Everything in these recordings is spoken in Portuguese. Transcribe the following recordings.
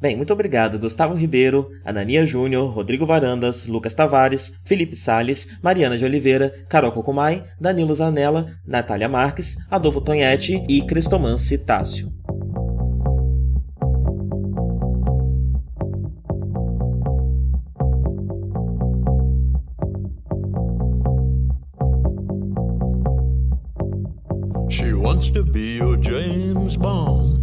Bem, muito obrigado Gustavo Ribeiro, Anania Júnior, Rodrigo Varandas, Lucas Tavares, Felipe Sales, Mariana de Oliveira, Carol Cocumai, Danilo Zanella, Natália Marques, Adolfo Tonhete e Cristomance Tássio. She wants to be your James Bond.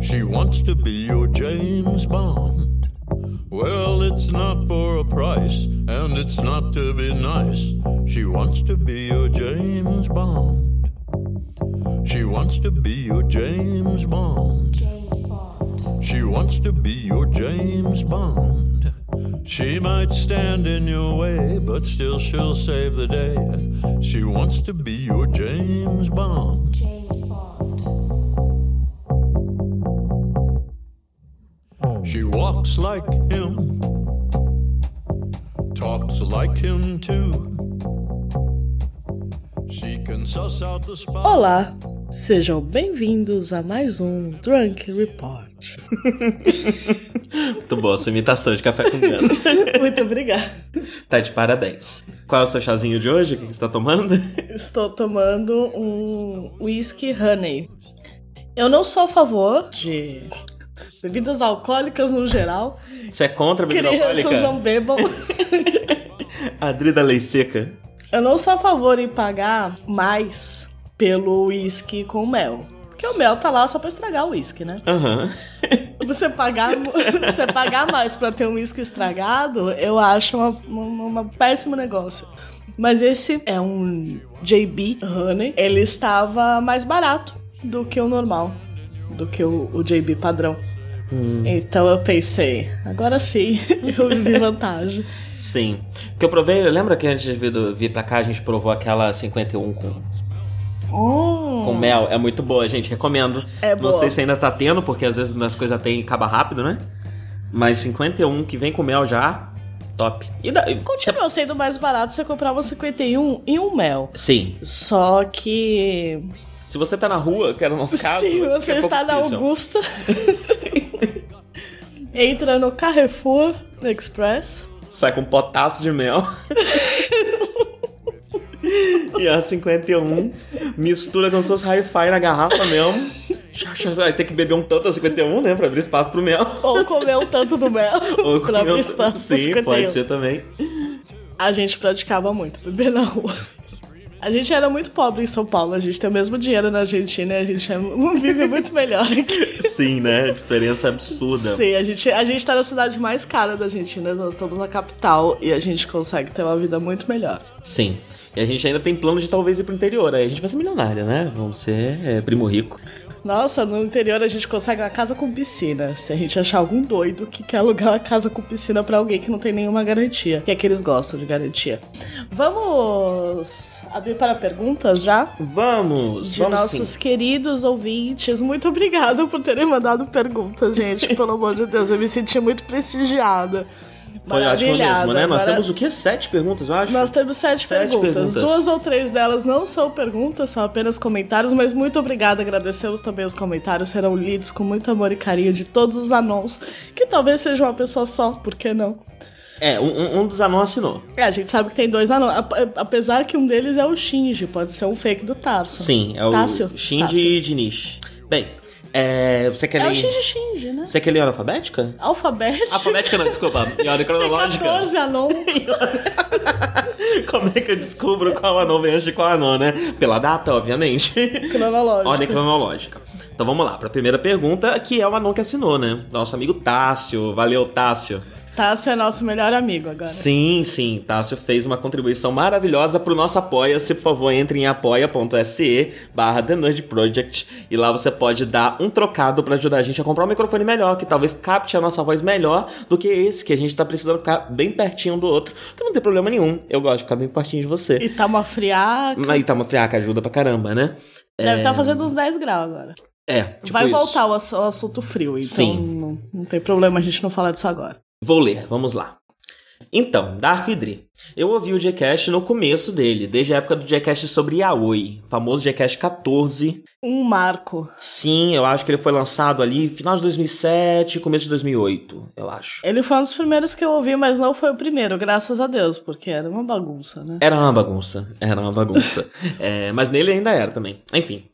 She wants to be your James Bond. Well, it's not for a price, and it's not to be nice. She wants to be your James Bond. She wants to be your James Bond. James Bond. She wants to be your James Bond. She might stand in your way, but still she'll save the day. She wants to be your James Bond. Walks like him, talks like him too. She can suss out the spot. Olá, sejam bem-vindos a mais um Drunk Report. Muito boa sua imitação de café com gana. Muito obrigada. Tá de parabéns. Qual é o seu chazinho de hoje? O que você está tomando? Estou tomando um whisky honey. Eu não sou a favor de bebidas alcoólicas no geral. Você é contra a bebida Crianças alcoólica? não bebam. Adri da Lei Seca. Eu não sou a favor em pagar mais pelo whisky com mel. Porque o mel tá lá só pra estragar o whisky, né? Aham. Você pagar, você pagar mais pra ter um whisky estragado, eu acho uma, uma, uma péssimo negócio. Mas esse é um JB Honey. Ele estava mais barato do que o normal, do que o, o JB padrão. Então eu pensei, agora sim, eu vivi vantagem. Sim. Que eu provei, lembra que antes de vir, pra cá a gente provou aquela 51 com, Hum, com mel? É muito boa, gente. Recomendo. É Não boa. sei se ainda tá tendo, porque às vezes as coisas tem e acaba rápido, né? Mas 51 que vem com mel já, top. E da, continua sendo mais barato você comprar uma 51 e um mel. Sim. Só que Se você tá na rua, que era o nosso caso. se você está na. Augusta, entra no Carrefour Express. Sai com um potaço de mel. e a 51 mistura com seus hi-fi na garrafa mesmo. Vai ter que beber um tanto a 51, né? Pra abrir espaço pro mel. Ou comer um tanto do mel Ou pra abrir espaço Sim, 51. pode ser também. A gente praticava muito beber na rua. A gente era muito pobre em São Paulo, a gente tem o mesmo dinheiro na Argentina e a gente é- vive muito melhor aqui. Sim, né? Diferença absurda. Sim, a gente, a gente tá na cidade mais cara da Argentina, nós estamos na capital e a gente consegue ter uma vida muito melhor. Sim. E a gente ainda tem plano de talvez ir pro interior. Aí a gente vai ser milionário, né? Vamos ser é, primo rico. Nossa, no interior a gente consegue uma casa com piscina. Se a gente achar algum doido que quer alugar uma casa com piscina pra alguém que não tem nenhuma garantia. Que é que eles gostam de garantia. Vamos abrir para perguntas já? Vamos! De vamos nossos sim. queridos ouvintes. Muito obrigada por terem mandado perguntas, gente. Pelo amor de Deus, eu me senti muito prestigiada. Foi ótimo mesmo, né? Nós temos o quê? Sete perguntas, eu acho? Nós temos sete, Sete perguntas. perguntas. Duas ou três delas não são perguntas, são apenas comentários, mas muito obrigada. Agradecemos também os comentários, serão lidos com muito amor e carinho de todos os anãos, que talvez seja uma pessoa só, por que não? É, um, um- dos anãos assinou. É, a gente sabe que tem dois ap- apesar que um deles é o Shinji, pode ser um fake do Tarso. Sim, é o Tássio? Shinji Tássio. Diniz. Bem, é, você quer É ler... o Shinji Shinji, né? Você quer ler alfabética? Alfabético. Alfabética não, desculpa. Em ordem Tem cronológica. 14 anãos. Como é que eu descubro qual anão vem antes de qual anão, né? Pela data, obviamente. Cronológico. Ordem cronológica. Então vamos lá, para a primeira pergunta, que é o anão que assinou, né? Nosso amigo Tássio. Valeu, Tássio. Tássio é nosso melhor amigo agora. Sim, sim. Tássio fez uma contribuição maravilhosa pro nosso Apoia-se. Por favor, entre em apoia.se barra The Nerd Project e lá você pode dar um trocado para ajudar a gente a comprar um microfone melhor, que talvez capte a nossa voz melhor do que esse, que a gente tá precisando ficar bem pertinho do outro, que não tem problema nenhum. Eu gosto de ficar bem pertinho de você. E tá uma friaca. Aí tá uma friaca, ajuda pra caramba, né? Deve estar tá fazendo uns 10 graus agora. É, tipo Vai isso. voltar o assunto frio, então Sim. Não, não tem problema a gente não falar disso agora. Vou ler, vamos lá. Então, Dark Idri. Eu ouvi o Jcast no começo dele, desde a época do Jcast sobre Yaoi, famoso Jcast 14. Um marco. Sim, eu acho que ele foi lançado ali final de 2007, começo de 2008, eu acho. Ele foi um dos primeiros que eu ouvi, mas não foi o primeiro, graças a Deus, porque era uma bagunça, né? Era uma bagunça, era uma bagunça. É, mas nele ainda era também. Enfim.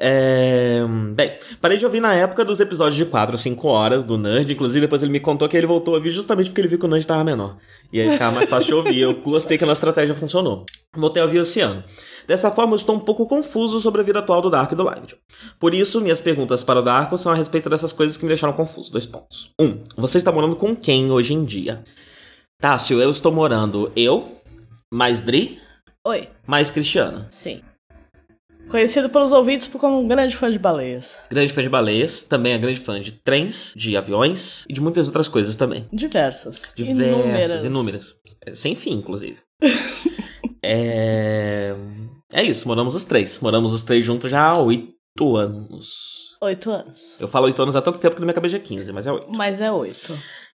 É, bem, parei de ouvir na época dos episódios de 4 ou 5 horas do Nerd. Inclusive, depois ele me contou que ele voltou a ouvir justamente porque ele viu que o Nerd tava menor. E aí ficava mais fácil de ouvir. Eu gostei que a nossa estratégia funcionou. Voltei a ouvir esse ano. Dessa forma, eu estou um pouco confuso sobre a vida atual do Dark e do Live. Por isso, minhas perguntas para o Darko são a respeito dessas coisas que me deixaram confuso. Dois pontos. Um, você está morando com quem hoje em dia? Tássio, eu estou morando eu, mais Dri, Oi, mais Cristiano. sim. Conhecido pelos ouvintes por como um grande fã de baleias. Grande fã de baleias, também é grande fã de trens, de aviões e de muitas outras coisas também. Diversas. Diversas, inúmeras. É, Sem fim, inclusive. é... é isso, moramos os três. Moramos os três juntos já há oito anos. Oito anos. Eu falo oito anos há tanto tempo que na minha cabeça é 15, mas é oito. Mas é oito.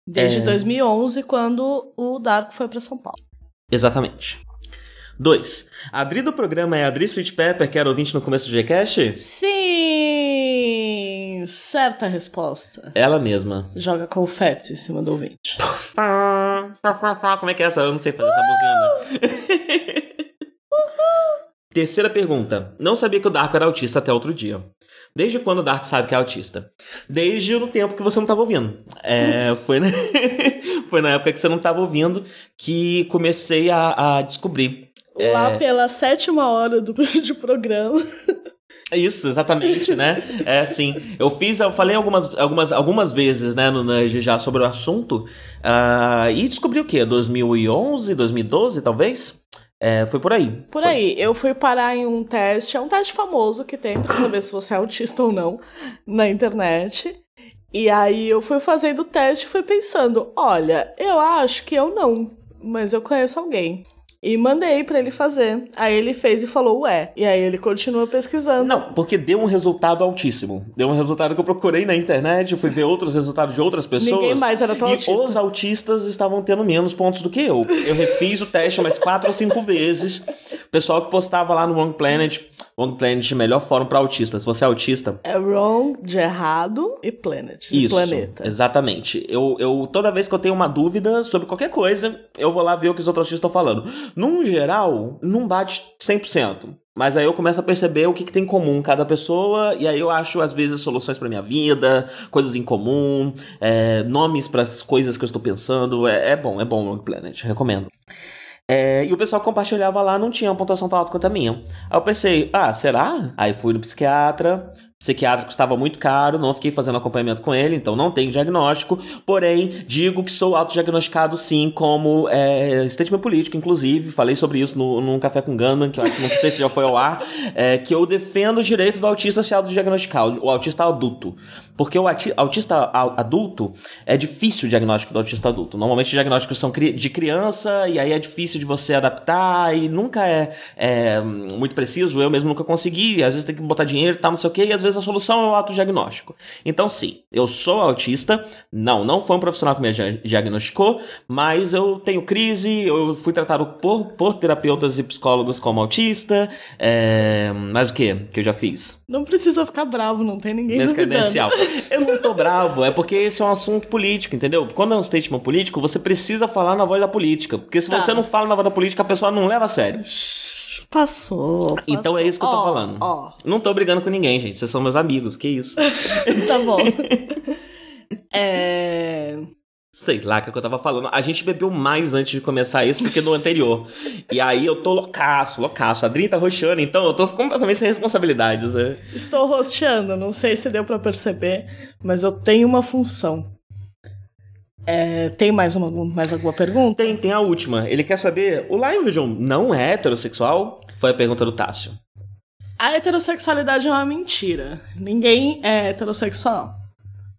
Desde É. 2011, quando o Darko foi pra São Paulo. Exatamente. 2. A Adri do programa é a Adri Sweet Pepper, que era ouvinte no começo do Gcast? Sim! Certa resposta. Ela mesma. Joga confetes em cima do ouvinte. Como é que é essa? Eu não sei fazer essa buzina. Terceira pergunta. Não sabia que o Darko era autista até outro dia. Desde quando o Darko sabe que é autista? Desde o tempo que você não estava ouvindo. É, foi, na... foi na época que você não estava ouvindo que comecei a, a descobrir. Lá pela sétima hora do de programa. É Isso, exatamente, né? É assim. Eu fiz, eu falei algumas, algumas, algumas vezes, né, no Nudge já sobre o assunto. ah, e descobri o quê? 2011, 2012, talvez? É, foi por aí. Por Foi. aí, eu fui parar em um teste, é um teste famoso que tem pra saber se você é autista ou não na internet. E aí eu fui fazendo o teste e fui pensando, olha, eu acho que eu não, mas eu conheço alguém. E mandei pra ele fazer. Aí ele fez e falou, ué. E aí ele continua pesquisando. Não, porque deu um resultado altíssimo. Deu um resultado que eu procurei na internet, eu fui ver outros resultados de outras pessoas. Ninguém mais era tão e autista. os autistas estavam tendo menos pontos do que eu. Eu refiz o teste umas quatro ou cinco vezes. O pessoal que postava lá no Wrong Planet, Wrong Planet, melhor fórum pra autistas. Se você é autista, É wrong de errado e planet. Isso, planeta. exatamente. Eu, eu, toda vez que eu tenho uma dúvida sobre qualquer coisa, eu vou lá ver o que os outros artistas estão falando. Num geral, não bate 100%. Mas aí eu começo a perceber o que, que tem em comum cada pessoa, e aí eu acho, às vezes, soluções pra minha vida, coisas em comum, é, nomes para as coisas que eu estou pensando. É, é bom, é bom o Wrong Planet, recomendo. É, e o pessoal compartilhava lá não tinha uma pontuação tão alta quanto a minha. Aí eu pensei, ah, será? Aí fui no psiquiatra. Psiquiatra custava muito caro, não fiquei fazendo acompanhamento com ele, então não tenho diagnóstico. Porém, digo que sou autodiagnosticado sim, como é, statement político, inclusive. Falei sobre isso no, num Café com Gundam, que eu acho que não sei se já foi ao ar. é, que eu defendo o direito do autista se autodiagnosticar, o, autista adulto. Porque o autista adulto é difícil o diagnóstico do autista adulto. Normalmente os diagnósticos são de criança, e aí é difícil de você adaptar, e nunca é, é, muito preciso. Eu mesmo nunca consegui, às vezes tem que botar dinheiro e tal, não sei o quê, e às vezes a solução é o autodiagnóstico. Então, sim, eu sou autista, não, não foi um profissional que me dia- diagnosticou, mas eu tenho crise, eu fui tratado por, por terapeutas e psicólogos como autista, é, mas o que que eu já fiz? Não precisa ficar bravo, não tem ninguém Nesse credencial. Eu não tô bravo, é porque esse é um assunto político, entendeu? Quando é um statement político, você precisa falar na voz da política. Porque se Tá. você não fala na voz da política, a pessoa não leva a sério. Passou, passou. Então é isso que eu tô Ó, falando. Ó, Não tô brigando com ninguém, gente. Vocês são meus amigos, que isso. tá bom. é... Sei lá o que eu tava falando. A gente bebeu mais antes de começar isso do que no anterior. E aí eu tô loucaço, loucaço. A Dri tá roxando, então eu tô completamente sem responsabilidades. né? Estou rosteando, não sei se deu pra perceber, mas eu tenho uma função. É, tem mais, uma, mais alguma pergunta? Tem, tem a última. Ele quer saber: o Live Vision não é heterossexual? Foi a pergunta do Tássio. A heterossexualidade é uma mentira. Ninguém é heterossexual.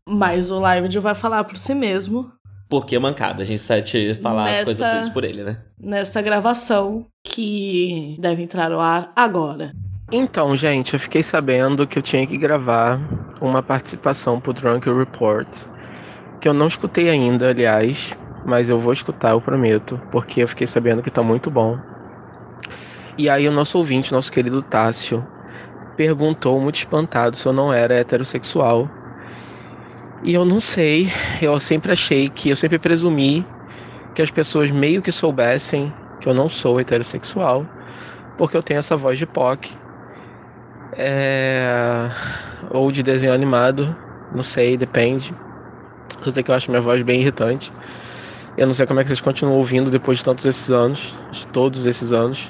Mas o Live vai falar por si mesmo. Porque é mancada, a gente sai te falar Nesta- as coisas tudo por ele, né? Nesta gravação que deve entrar no ar agora. Então, gente, eu fiquei sabendo que eu tinha que gravar uma participação pro Drunk Report, que eu não escutei ainda, aliás, mas eu vou escutar, eu prometo, porque eu fiquei sabendo que tá muito bom. E aí o nosso ouvinte, nosso querido Tássio, perguntou muito espantado se eu não era heterossexual. E eu não sei, eu sempre achei que, eu sempre presumi que as pessoas meio que soubessem que eu não sou heterossexual, porque eu tenho essa voz de POC. É... Ou de desenho animado, não sei, depende. Só sei que eu acho minha voz bem irritante. Eu não sei como é que vocês continuam ouvindo depois de tantos esses anos, de todos esses anos.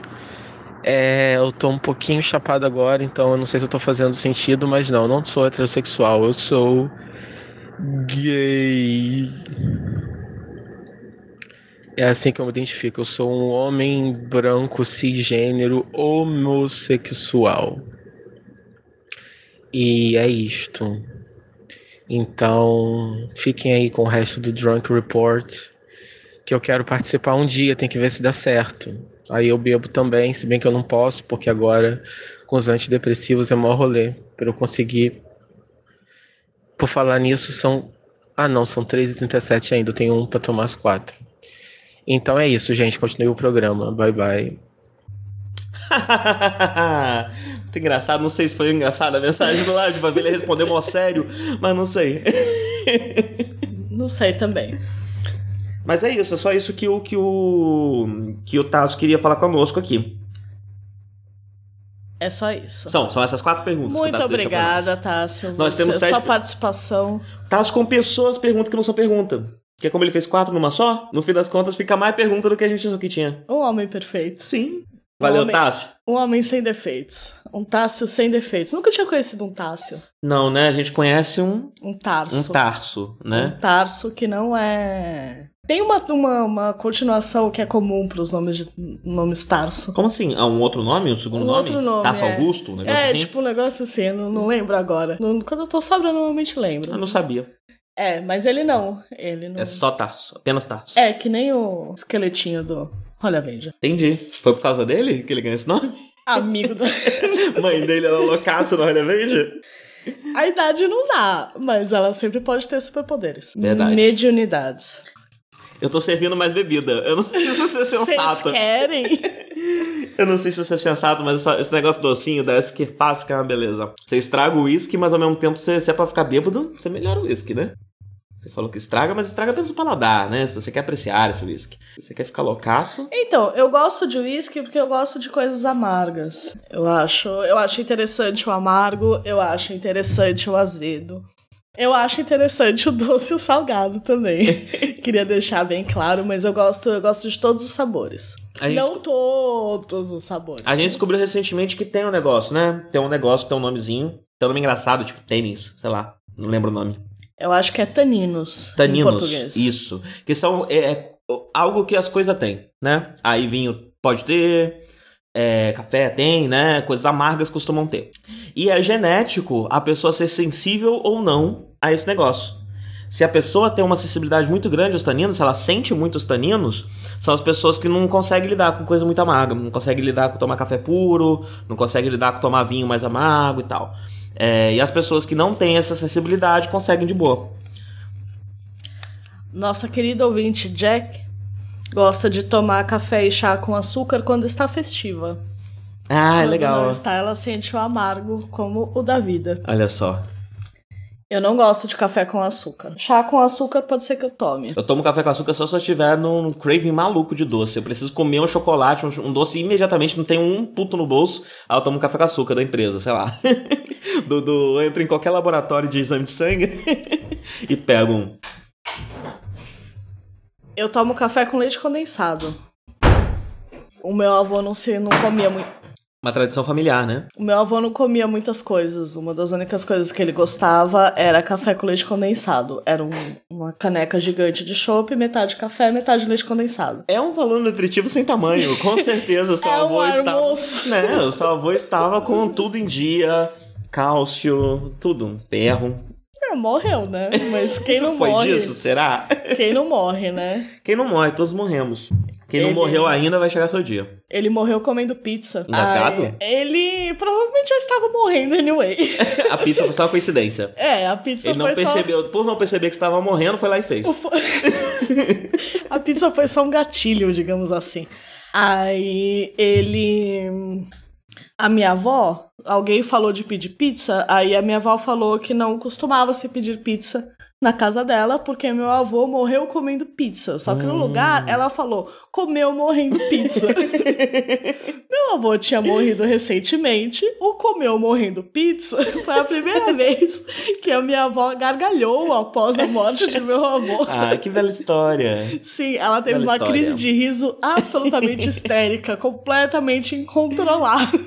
É, eu tô um pouquinho chapado agora, então eu não sei se eu tô fazendo sentido, mas não, eu não sou heterossexual, eu sou gay. É assim que eu me identifico. Eu sou um homem branco cisgênero homossexual. E é isto. Então, fiquem aí com o resto do Drunk Report. Que eu quero participar um dia, tem que ver se dá certo. Aí eu bebo também, se bem que eu não posso, porque agora com os antidepressivos é maior rolê. Pra eu conseguir. Por falar nisso, são. Ah, não, são 3h37 ainda. Eu tenho um pra tomar às 4. Então é isso, gente. Continue o programa. Bye bye. Muito engraçado, não sei se foi engraçado a mensagem do live, pra ver ele responder mó sério, mas não sei. Não sei também. Mas é isso, é só isso que o que o que o Tasso queria falar conosco aqui. É só isso. São, são essas quatro perguntas. o Muito obrigada. Tássio. Nós temos sete Sua participação. Tasso com pessoas perguntas que não são pergunta. Que é como ele fez quatro numa só, no fim das contas fica mais pergunta do que a gente achou que tinha. Um homem perfeito. Sim. Valeu, homem- Tássio. Um homem sem defeitos. Um Tássio sem defeitos. Nunca tinha conhecido um Tássio. Não, né? A gente conhece um, Um Tarso. um Tarso, né? Um Tarso que não é. Tem uma, uma, uma continuação que é comum para os nomes de nomes Tarso. Como assim? Ah, um outro nome? Um segundo Um nome? outro nome, Tarso é. Augusto? Um negócio É, assim? tipo um negócio assim, eu não, não lembro agora. Não- quando eu tô sóbria, eu normalmente lembro. Eu não sabia. É, mas ele não. Ele não. É só Tarso. Apenas Tarso. É, que nem o esqueletinho do. Olha, veja. Entendi. Foi por causa dele que ele ganhou esse nome? Amigo do. Mãe dele era loucaço no Olha Veja? A idade não dá, mas ela sempre pode ter superpoderes. Verdade. Mediunidades. Eu tô servindo mais bebida. Eu não sei se isso é Vocês sensato. querem? Eu não sei se isso é sensato, mas esse negócio docinho que fácil que é uma beleza. Você estraga o uísque, mas ao mesmo tempo, você, se é pra ficar bêbado, você melhora o uísque, né? Você falou que estraga, mas estraga apenas o paladar, né? Se você quer apreciar esse uísque. Se você quer ficar loucaço. Então, eu gosto de uísque porque eu gosto de coisas amargas. Eu acho, eu acho interessante o amargo, eu acho interessante o azedo. Eu acho interessante o doce e o salgado também. Queria deixar bem claro, mas eu gosto, eu gosto de todos os sabores. Gente Não todos os sabores. A gente mas- descobriu recentemente que tem um negócio, né? Tem um negócio que tem um nomezinho. Tem um nome engraçado, tipo tênis, sei lá. Não lembro o nome. Eu acho que é taninos, em Taninos. português. Isso. Que são é, é algo que as coisas têm, né? Aí vinho pode ter, é, café tem, né? Coisas amargas costumam ter. E é genético a pessoa ser sensível ou não a esse negócio. Se a pessoa tem uma sensibilidade muito grande aos taninos, se ela sente muitos taninos, são as pessoas que não conseguem lidar com coisa muito amarga, não conseguem lidar com tomar café puro, não conseguem lidar com tomar vinho mais amargo e tal. É, e as pessoas que não têm essa sensibilidade conseguem de boa. Nossa querida ouvinte Jack gosta de tomar café e chá com açúcar quando está festiva. Ah, é Quando legal. não está, ela sente o amargo como o da vida. Olha só. Eu não gosto de café com açúcar. Chá com açúcar pode ser que eu tome. Eu tomo café com açúcar só se eu estiver num craving maluco de doce. Eu preciso comer um chocolate, um, um doce e imediatamente não tenho um puto no bolso. Aí eu tomo café com açúcar da empresa, sei lá. do, do, eu entro em qualquer laboratório de exame de sangue e pego um. Eu tomo café com leite condensado. O meu avô não se não comia muito. Uma tradição familiar, né? O meu avô não comia muitas coisas. Uma das únicas coisas que ele gostava era café com leite condensado. Era um, uma caneca gigante de chopp, metade café, metade leite condensado. É um valor nutritivo sem tamanho, com certeza. Seu É um avô estava. almoço. Né, o seu avô estava com tudo em dia, cálcio, tudo, ferro. É, morreu, né? Mas quem não Foi morre. disso, será? Quem não morre, né? Quem não morre, todos morremos. Quem não Ele- morreu ainda vai chegar seu dia. Ele morreu comendo pizza. Engasgado? Aí, ele provavelmente já estava morrendo anyway. A pizza foi só uma coincidência. É, a pizza Ele não foi percebeu, por não perceber que estava morrendo, foi lá e fez. só. a pizza foi só um gatilho, digamos assim. Aí ele. A minha avó, alguém falou de pedir pizza, aí a minha avó falou que não costumava se pedir pizza na casa dela, porque meu avô morreu comendo pizza. Só que no Hum. lugar ela falou, comeu morrendo pizza. meu avô tinha morrido recentemente, o comeu morrendo pizza foi a primeira vez que a minha avó gargalhou após a morte de meu avô. Ah, que bela história. Sim, ela teve Bela uma história. crise de riso absolutamente histérica, completamente incontrolável,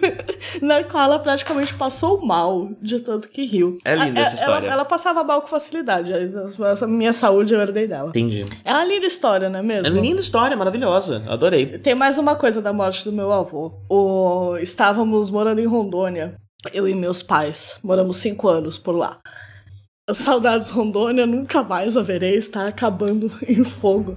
na qual ela praticamente passou mal de tanto que riu. É linda essa história. Ela, ela passava mal com facilidade, essa minha saúde eu herdei dela. Entendi. É uma linda história, não é É mesmo? uma linda história, maravilhosa. Adorei. Tem mais uma coisa da morte do meu avô. O... Estávamos morando em Rondônia, eu e meus pais. Moramos cinco anos por lá. Saudades Rondônia, nunca mais a verei, está acabando em fogo.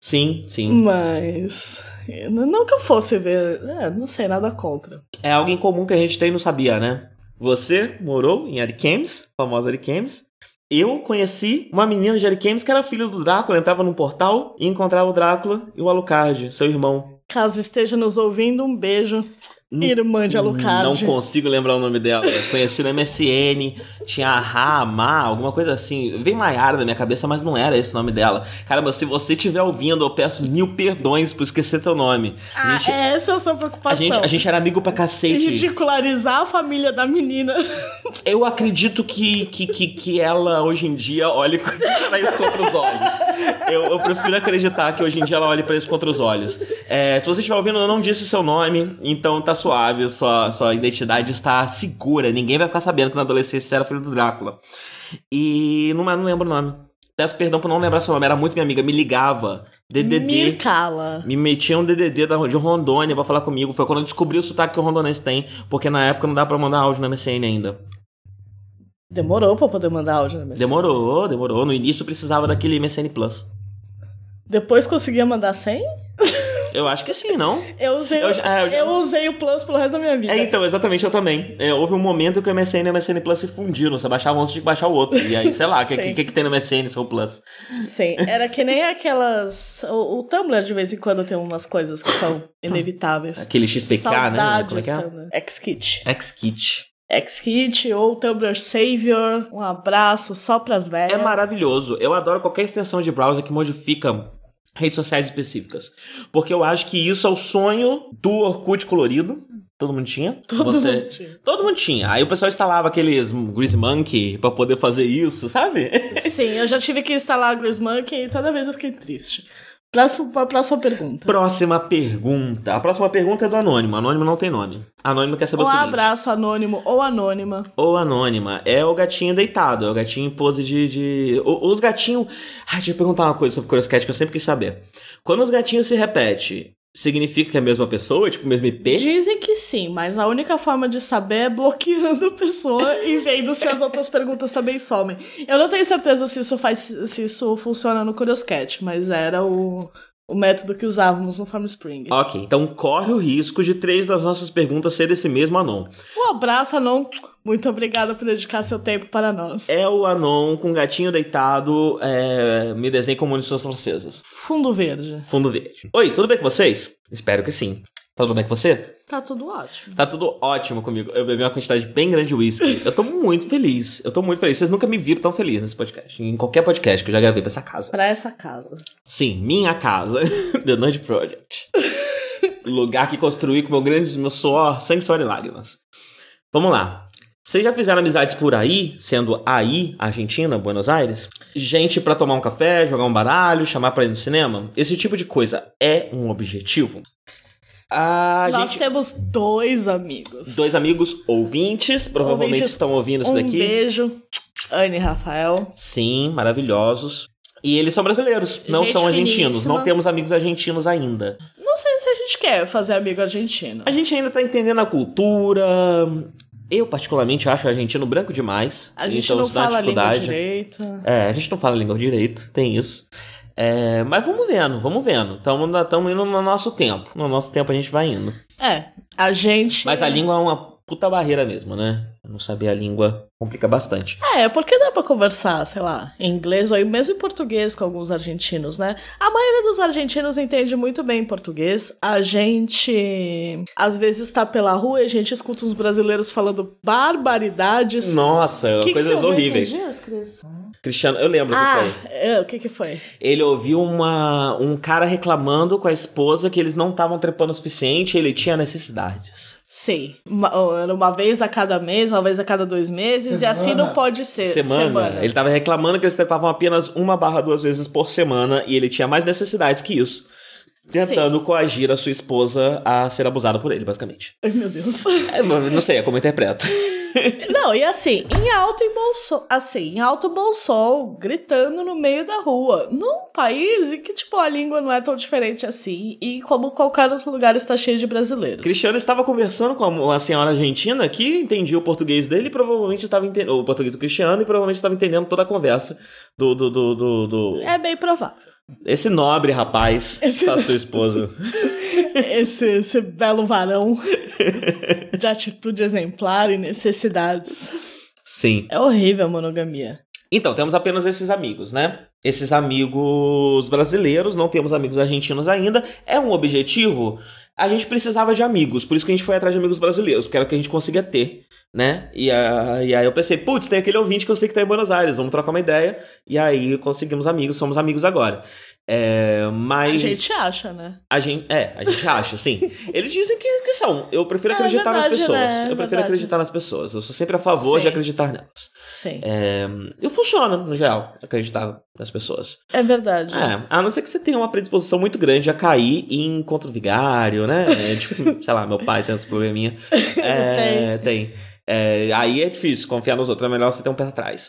Sim, sim. Mas. Não que eu fosse ver. É, não sei, nada contra. É algo em comum que a gente tem e não sabia, né? Você morou em Ariquemes, famosa Ariquemes. Eu conheci uma menina de Ariquemes que era filha do Drácula, entrava num portal e encontrava o Drácula e o Alucard, seu irmão. Caso esteja nos ouvindo, um beijo. Irmã de Alucard. Não consigo lembrar o nome dela. Eu Conheci no MSN, tinha a Ra, Má, alguma coisa assim. Veio Maiara na minha cabeça, mas não era esse o nome dela. Caramba, se você estiver ouvindo, eu peço mil perdões por esquecer teu nome. Ah, a, gente, essa é a sua a, preocupação. gente, a gente era amigo pra cacete. Ridicularizar a família da menina. Eu acredito que, que, que, que ela hoje em dia olhe pra isso contra os olhos. Eu, eu prefiro acreditar que hoje em dia ela olhe pra isso contra os olhos. É, se você estiver ouvindo, eu não disse o seu nome, então tá suave, sua, sua identidade está segura. Ninguém vai ficar sabendo que na adolescência você era filho do Drácula. E não, não lembro o nome. Peço perdão por não lembrar seu nome, era muito minha amiga, me ligava. DDD. Mircala. Me metia um DDD de Rondônia pra falar comigo. Foi quando eu descobri o sotaque que o rondonense tem, porque na época não dá pra mandar áudio no MSN ainda. Demorou pra poder mandar áudio, né? Mas Demorou, demorou. No início precisava daquele MSN Plus. Depois conseguia mandar 100? Eu acho que sim, não? Eu usei, Eu eu, é, eu já- usei o Plus pelo resto da minha vida. É, então, exatamente, eu também. É, houve um momento que o MSN e o MSN Plus se fundiram. Você baixava um antes de baixar o outro. E aí, sei lá, o que, Sim. que, que tem no MSN seu Plus? Sim, era que nem aquelas. O, o Tumblr de vez em quando tem umas coisas que são inevitáveis. Aquele XPK, né? Saudades, Como é que é? Xkit. Xkit ou Tumblr Savior. Um abraço só pras velhas. É maravilhoso. Eu adoro qualquer extensão de browser que modifica redes sociais específicas. Porque eu acho que isso é o sonho do Orkut colorido. Todo mundo tinha. Todo Você- mundo tinha. Todo mundo tinha. Aí o pessoal instalava aqueles Grease Monkey pra poder fazer isso, sabe? Sim, eu já tive que instalar Grease Monkey e toda vez eu fiquei triste. Próximo, pra próxima pergunta. Próxima pergunta. A próxima pergunta é do Anônimo. Anônimo não tem nome. Anônimo quer saber Um o seguinte. abraço anônimo ou anônima. Ou anônima. É o gatinho deitado. É o gatinho em pose de. de... Os gatinhos. Ai, deixa eu perguntar uma coisa sobre Curioscat que eu sempre quis saber. Quando os gatinhos se repetem, significa que é a mesma pessoa? Tipo, o mesmo IP? Dizem que sim, mas a única forma de saber é bloqueando a pessoa e vendo se as outras perguntas também somem. Eu não tenho certeza se isso faz se isso funciona no Curioscat, mas era o, o método que usávamos no Farm Spring. Ok, então corre o risco de três das nossas perguntas ser esse mesmo Anon. Um abraço, Anon. Muito obrigada por dedicar seu tempo para nós. É o Anon com gatinho deitado, é... me desenhe com munições francesas. Fundo verde. Fundo verde. Oi, tudo bem com vocês? Espero que sim. Tá tudo bem com você? Tá tudo ótimo. Tá tudo ótimo comigo. Eu bebi uma quantidade bem grande de whisky. Eu tô muito feliz. Eu tô muito feliz. Vocês nunca me viram tão feliz nesse podcast. Em qualquer podcast que eu já gravei pra essa casa. Pra essa casa. Sim, minha casa. The Nudge Project. Lugar que construí com meu grande meu suor, sangue, suor e lágrimas. Vamos lá. Vocês já fizeram amizades por aí, sendo aí, Argentina, Buenos Aires? Gente pra tomar um café, jogar um baralho, chamar pra ir no cinema? Esse tipo de coisa é um objetivo? A Nós gente. temos dois amigos. Dois amigos ouvintes, provavelmente Ouvintes, estão ouvindo isso um daqui. beijo, Anne e Rafael. Sim, maravilhosos. E eles são brasileiros, não Gente são argentinos. finíssima. Não temos amigos argentinos ainda. Não sei se a gente quer fazer amigo argentino. A gente ainda tá entendendo a cultura. Eu, particularmente, acho o argentino branco demais. A gente então não fala língua direito. É, a gente não fala língua direito, tem isso. É, mas vamos vendo, vamos vendo. Estamos indo no nosso tempo. No nosso tempo a gente vai indo. É, a gente. Mas a língua é uma puta barreira mesmo, né? Não saber a língua complica bastante. É, porque dá pra conversar, sei lá, em inglês ou mesmo em português com alguns argentinos, né? A maioria dos argentinos entende muito bem português. A gente, às vezes, tá pela rua e a gente escuta os brasileiros falando barbaridades. Nossa, que que coisas ouviu horríveis. esses dias, Cris? Cristiano, eu lembro que Ah, foi. é, o que que foi? Ele ouviu uma, um cara reclamando com a esposa que eles não estavam trepando o suficiente e ele tinha necessidades. Sei. Uma, era uma vez a cada mês, uma vez a cada dois meses, e assim não pode ser. Semana. Ele tava reclamando que eles trepavam apenas uma barra duas vezes por semana e ele tinha mais necessidades que isso. Tentando coagir a sua esposa a ser abusada por ele, basicamente. Ai, meu Deus. É, não sei, é como eu interpreto. Não, e assim, em alto e bom sol, assim, em alto bom sol, gritando no meio da rua, num país em que, tipo, a língua não é tão diferente assim, e como qualquer outro lugar está cheio de brasileiros. Cristiano estava conversando com uma senhora argentina que entendia o português dele e provavelmente estava entendendo. O português do Cristiano e provavelmente estava entendendo toda a conversa do. do, do, do, do- É bem provável. Esse nobre rapaz, Esse- a sua esposa. Esse, esse belo varão de atitude exemplar e necessidades. Sim. É horrível a monogamia. Então, temos apenas esses amigos, né? Esses amigos brasileiros, não temos amigos argentinos ainda. É um objetivo. A gente precisava de amigos, por isso que a gente foi atrás de amigos brasileiros, porque era o que a gente conseguia ter, né? E, a- e aí eu pensei, putz, tem aquele ouvinte que eu sei que tá em Buenos Aires, vamos trocar uma ideia. E aí conseguimos amigos, somos amigos agora. É, mas. A gente acha, né? A gente, é, a gente acha, sim. Eles dizem que, que são. Eu prefiro É acreditar nas verdade, pessoas. né? Eu prefiro Verdade. acreditar nas pessoas. Eu sou sempre a favor de Sim. acreditar nelas. Sim. É, e funciona, no geral, acreditar nas pessoas. É, verdade. É, a não ser que você tenha uma predisposição muito grande a cair em encontro vigário, né? É, tipo, sei lá, meu pai tem esse probleminha. É, tem. É, aí é difícil confiar nos outros, é melhor você ter um pé atrás.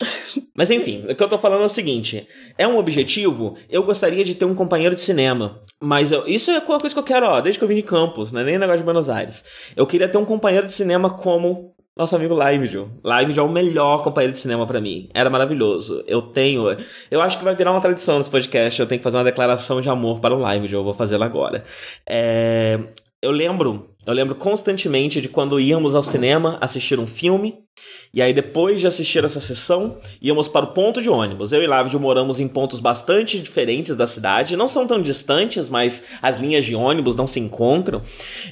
Mas enfim, o que eu tô falando é o seguinte: é um objetivo, eu gostaria de ter um companheiro de cinema. Mas eu- isso é uma coisa que eu quero, ó, desde que eu vim de Campos, né? Nem negócio de Buenos Aires. Eu queria ter um companheiro de cinema como nosso amigo Live Live é o melhor companheiro de cinema pra mim. Era maravilhoso. Eu tenho. Eu acho que vai virar uma tradição nesse podcast. Eu tenho que fazer uma declaração de amor para o Live Eu vou fazê-la agora. É, eu lembro. Eu lembro constantemente de quando íamos ao cinema assistir um filme. E aí, depois de assistir essa sessão, íamos para o ponto de ônibus. Eu e Lávio moramos em pontos bastante diferentes da cidade. Não são tão distantes, mas as linhas de ônibus não se encontram.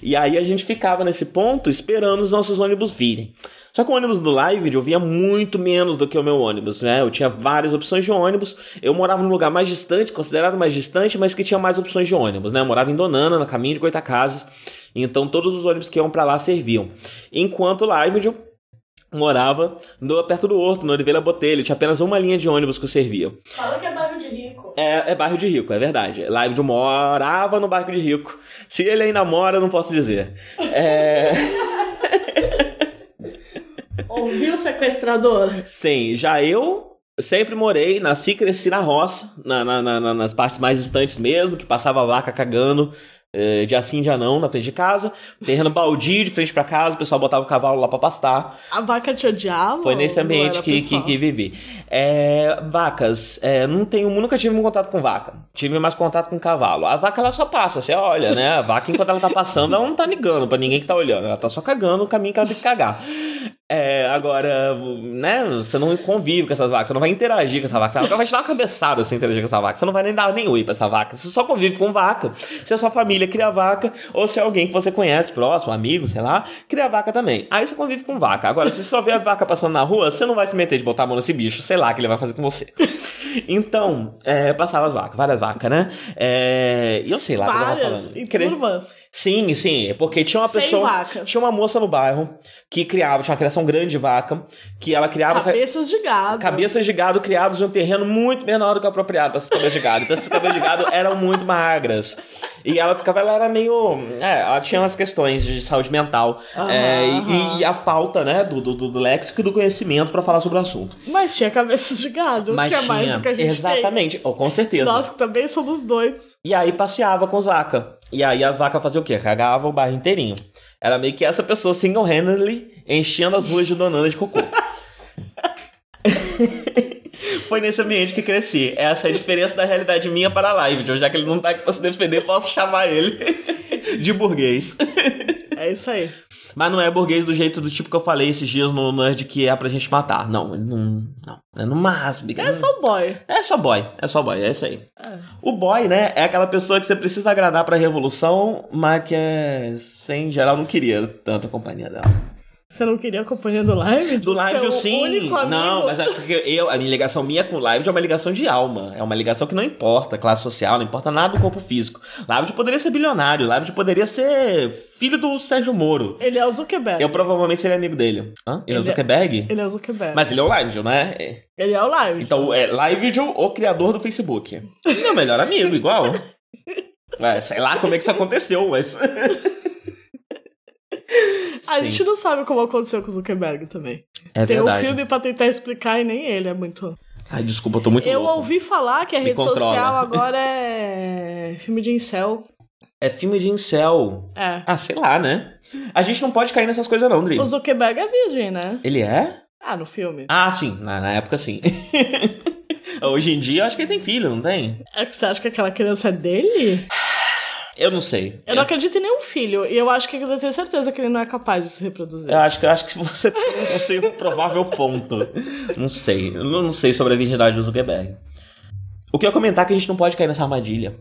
E aí a gente ficava nesse ponto esperando os nossos ônibus virem. Só que o ônibus do Live eu via muito menos do que o meu ônibus, né? Eu tinha várias opções de ônibus. Eu morava num lugar mais distante, considerado mais distante, mas que tinha mais opções de ônibus, né? Eu morava em Donana, no caminho de Goitacazes. Então todos os ônibus que iam pra lá serviam. Enquanto o Live morava no, perto do Horto, no Oliveira Botelho. Tinha apenas uma linha de ônibus que servia. Fala que é bairro de rico. É, é bairro de rico, é verdade. Live morava no bairro de rico. Se ele ainda mora, não posso dizer. É. Ouviu, sequestrador? Sim, já eu sempre morei, nasci e cresci na roça, na, na- na- na- nas partes mais distantes mesmo, que passava a vaca cagando. Eh, dia sim, dia não, na frente de casa. Terreno baldio de frente pra casa, o pessoal botava o cavalo lá pra pastar. A vaca te odiava? Foi nesse ambiente que, que, que vivi. É, vacas, é, não tenho, nunca tive um contato com vaca. Tive mais contato com cavalo. A vaca ela só passa, você olha, né? A vaca, enquanto ela tá passando, ela não tá ligando pra ninguém que tá olhando. Ela tá só cagando o caminho que ela tem que cagar. É, agora, né? Você não convive com essas vacas, você não vai interagir com essa vaca. Ela vai te dar uma cabeçada sem interagir com essa vaca. Você não vai nem dar nem oi pra essa vaca. Você só convive com vaca. Se a sua família cria vaca, ou se é alguém que você conhece, próximo, amigo, sei lá, cria vaca também. Aí você convive com vaca. Agora, se você só vê a vaca passando na rua, você não vai se meter de botar a mão nesse bicho, sei lá, que ele vai fazer com você. Então, é, passava as vacas, várias vacas, né? É, e eu sei lá o que eu tava Várias, falando. Sim, sim, porque tinha uma pessoa. Tinha uma moça no bairro que criava, tinha uma criação população grande de vaca, que ela criava essa- Cabeças de gado. cabeças de gado criados em um terreno muito menor do que o apropriado para essas cabeças de gado. Então essas cabeças de gado eram muito magras. E ela ficava, ela era meio. É, ela tinha umas questões de saúde mental. Aham, é, e- e, a falta, né, do, do, do léxico e do conhecimento para falar sobre o assunto. Mas tinha cabeças de gado, Mas que é tinha. mais do que a gente Exatamente, oh, com tem. certeza. Nós que também somos doidos. E aí passeava com as vacas. E aí as vacas faziam o quê? Cagavam o bairro inteirinho. Era meio que essa pessoa single-handedly enchendo as ruas de donana de cocô. Foi nesse ambiente que cresci. Essa é a diferença da realidade minha para a live. Já que ele não tá aqui pra se defender, posso chamar ele de burguês. É isso aí. Mas não é burguês do jeito do tipo que eu falei esses dias no Nerd que é pra gente matar. Não, não. Não. É no máximo. É só boy. É só boy, é só boy, é isso aí. O boy, né, é aquela pessoa que você precisa agradar pra revolução, mas que é, sem em geral não queria tanto a companhia dela. Você não queria a companhia do live? Do live sim. Não, mas é porque eu, a minha ligação minha com o live é uma ligação de alma. É uma ligação que não importa classe social, não importa nada do corpo físico. Live poderia ser bilionário, live poderia ser filho do Sérgio Moro. Ele é o Zuckerberg. Eu provavelmente seria amigo dele. Hã? Ele, é o Ele é- Zuckerberg? Ele é o Zuckerberg. Mas ele é o Live, né? É. Ele é o live. Então, é Live o criador do Facebook. Meu melhor amigo, igual. É, sei lá como é que isso aconteceu, mas. a Sim, gente não sabe como aconteceu com o Zuckerberg também. é Tem verdade. um filme pra tentar explicar e nem ele é muito. Ai, desculpa, eu tô muito Eu louco. ouvi falar que a Me rede controla. social agora é filme de incel. É filme de incel. É. Ah, sei lá, né? A gente não pode cair nessas coisas, não, Dri. O Zuckerberg é virgem, né? Ele é? Ah, no filme. Ah, sim. Na, na época, sim. Hoje em dia, eu acho que ele tem filho, não tem? É que você acha que aquela criança é dele? Eu não sei. Eu não acredito em nenhum filho. E eu acho que eu tenho certeza que ele não é capaz de se reproduzir. Eu acho que, eu acho que você tem um você um provável ponto. Não sei. Eu não sei sobre a virgindade do Zuckerberg. O que eu ia comentar é que a gente não pode cair nessa armadilha.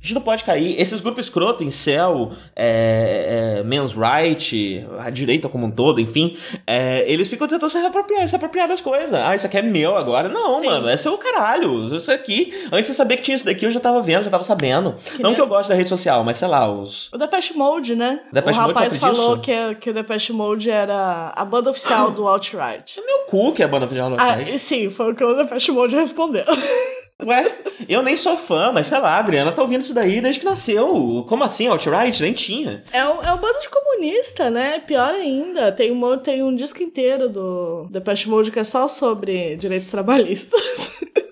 A gente não pode cair. Esses grupos escroto, incel, é, é, men's right, a direita como um todo, enfim, é, eles ficam tentando se apropriar, se apropriar das coisas. Ah, isso aqui é meu agora. Não, Sim. mano, é seu caralho. Isso aqui. Antes de saber que tinha isso daqui, eu já tava vendo, já tava sabendo. não nem- que eu goste da rede social, mas sei lá, os. O Depeche Mode, né? Depeche o rapaz falou que, é- que o Depeche Mode era a banda oficial do Alt-Right. Meu cu que é a banda final do Ah, e sim, foi o que o Depeche Mode respondeu. Ué, eu nem sou fã, mas sei lá, a Adriana tá ouvindo isso daí desde que nasceu. Como assim, alt-right? Nem tinha. É um, é um bando de comunista, né? Pior ainda. Tem um, tem um disco inteiro do Depeche Mode que é só sobre direitos trabalhistas.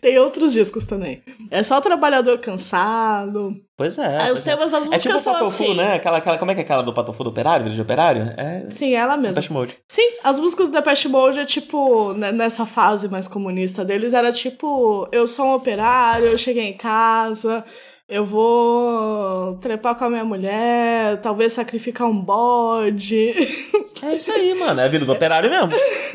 tem outros discos também. É só trabalhador cansado. Pois é. Aí os pois é. temas das É músicas tipo o são Patofu, assim. né? Aquela, aquela, como é que é aquela do Patofu do Operário, de Operário? É. Sim, ela mesma. Depeche Mode. Sim, as músicas do Depeche Mode é tipo, né, nessa fase mais comunista deles, era tipo, eu sou um operário, eu cheguei em casa, eu vou trepar com a minha mulher, talvez sacrificar um bode. É isso aí, mano. É a vida do operário mesmo.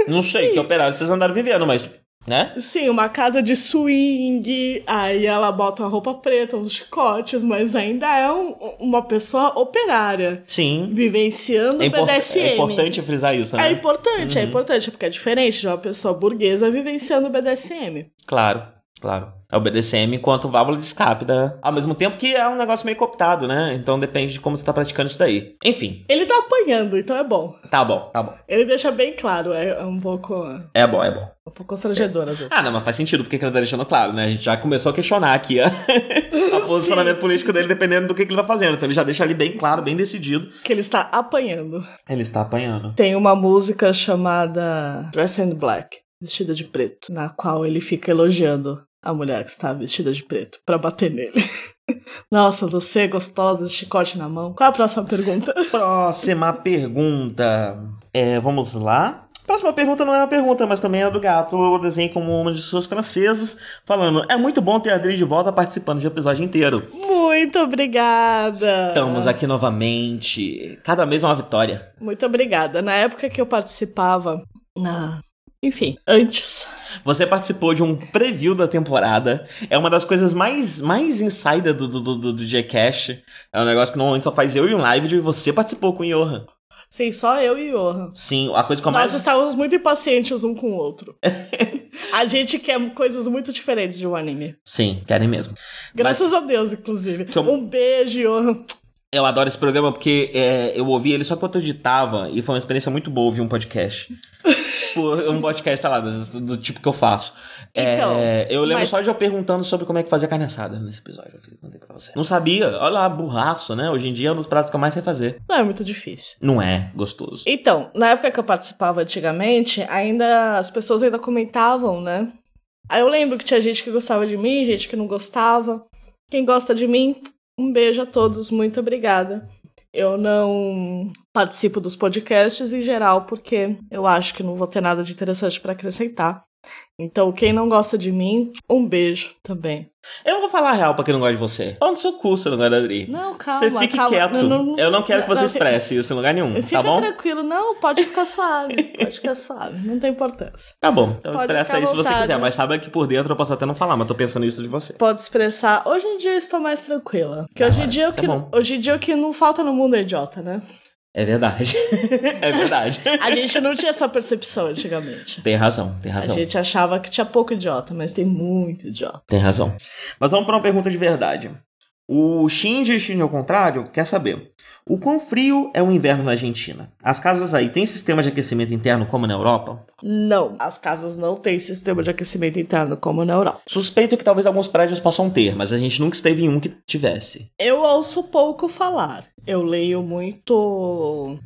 Não sei que operário vocês andaram vivendo, mas. Né? Sim, uma casa de swing, aí ela bota uma roupa preta, uns chicotes, mas ainda é um- uma pessoa operária, Sim. vivenciando É, o BDSM. é importante frisar isso, né? É importante, é importante, porque é diferente de uma pessoa burguesa vivenciando o BDSM. Claro, claro. É o BDSM enquanto válvula de escape da. Ao mesmo tempo que é um negócio meio cooptado, né? Então depende de como você tá praticando isso daí. Enfim, Ele tá apanhando, então é bom. tá bom, tá bom. Ele deixa bem claro, é é um pouco, um É bom, é bom. pouco constrangedor às vezes. Ah, não, mas faz sentido porque que ele tá deixando claro, né? A gente já começou a questionar aqui a, a posicionamento político dele dependendo do que, que ele tá fazendo. Então ele já deixa ali bem claro, bem decidido. Que ele está apanhando. Ele está apanhando. Tem uma música chamada Dress in Black, vestida de preto, na qual ele fica elogiando a mulher que está vestida de preto pra bater nele. Nossa, você é gostosa, de chicote na mão. Qual é a próxima pergunta? Próxima pergunta. É, vamos lá. Próxima pergunta não é uma pergunta, mas também é do gato. Eu desenho como uma de suas francesas, falando: É muito bom ter a Adri de volta participando de um episódio inteiro. Muito obrigada. Estamos aqui novamente. Cada mês é uma vitória. Muito obrigada. Na época que eu participava, na... enfim, antes. Você participou de um preview da temporada. É uma das coisas mais, mais insider do, do, do, do, Gcash. É um negócio que normalmente só faz eu e um live e você participou com o Johan. Sim, só eu e Johan. Sim, a coisa que eu Nós estávamos muito impacientes um com o outro. a gente quer coisas muito diferentes de um anime. Sim, querem mesmo. Graças a Deus, inclusive. Eu- Um beijo, Johan. Eu adoro esse programa porque é, eu ouvi ele só quando eu editava e foi uma experiência muito boa ouvir um podcast. Um podcast, sei lá, do, do tipo que eu faço. É, Então, eu lembro mas- só de eu perguntando sobre como é que fazia carne assada nesse episódio. Eu mandei pra você. Não sabia. Olha lá, burraço, né? Hoje em dia é um dos pratos que eu mais sei fazer. Não é muito difícil. Não é gostoso. Então, na época que eu participava antigamente, ainda as pessoas ainda comentavam, né? Aí eu lembro que tinha gente que gostava de mim, gente que não gostava. Quem gosta de mim, um beijo a todos, muito obrigada. Eu não participo dos podcasts em geral porque eu acho que não vou ter nada de interessante pra acrescentar. Então, quem não gosta de mim, um beijo também. Eu vou falar a real pra quem não gosta de você. Pau no seu cu, você não gosta da Adri. Não, calma, Você fique calma. quieto. Não, não, eu não quero que você não, expresse isso em lugar nenhum, Fica tá bom? tranquilo, não, pode ficar suave, pode ficar suave, não tem importância. Tá bom, então Pode expressa aí se você quiser, mas saiba que por dentro eu posso até não falar, mas tô pensando isso de você. Pode expressar. Hoje em dia eu estou mais tranquila. Porque hoje em dia é que, hoje em dia o que não falta no mundo é idiota, né? É verdade. é verdade. A gente não tinha essa percepção antigamente. Tem razão, tem A razão. gente achava que tinha pouco idiota, mas tem muito idiota. Tem razão. Mas vamos para uma pergunta de verdade. O Shinji, Shinji ao contrário, quer saber. O quão frio é o inverno na Argentina? As casas aí têm sistema de aquecimento interno como na Europa? Não, as casas não têm sistema de aquecimento interno como na Europa. Suspeito que talvez alguns prédios possam ter, mas a gente nunca esteve em um que tivesse. Eu ouço pouco falar. Eu leio muito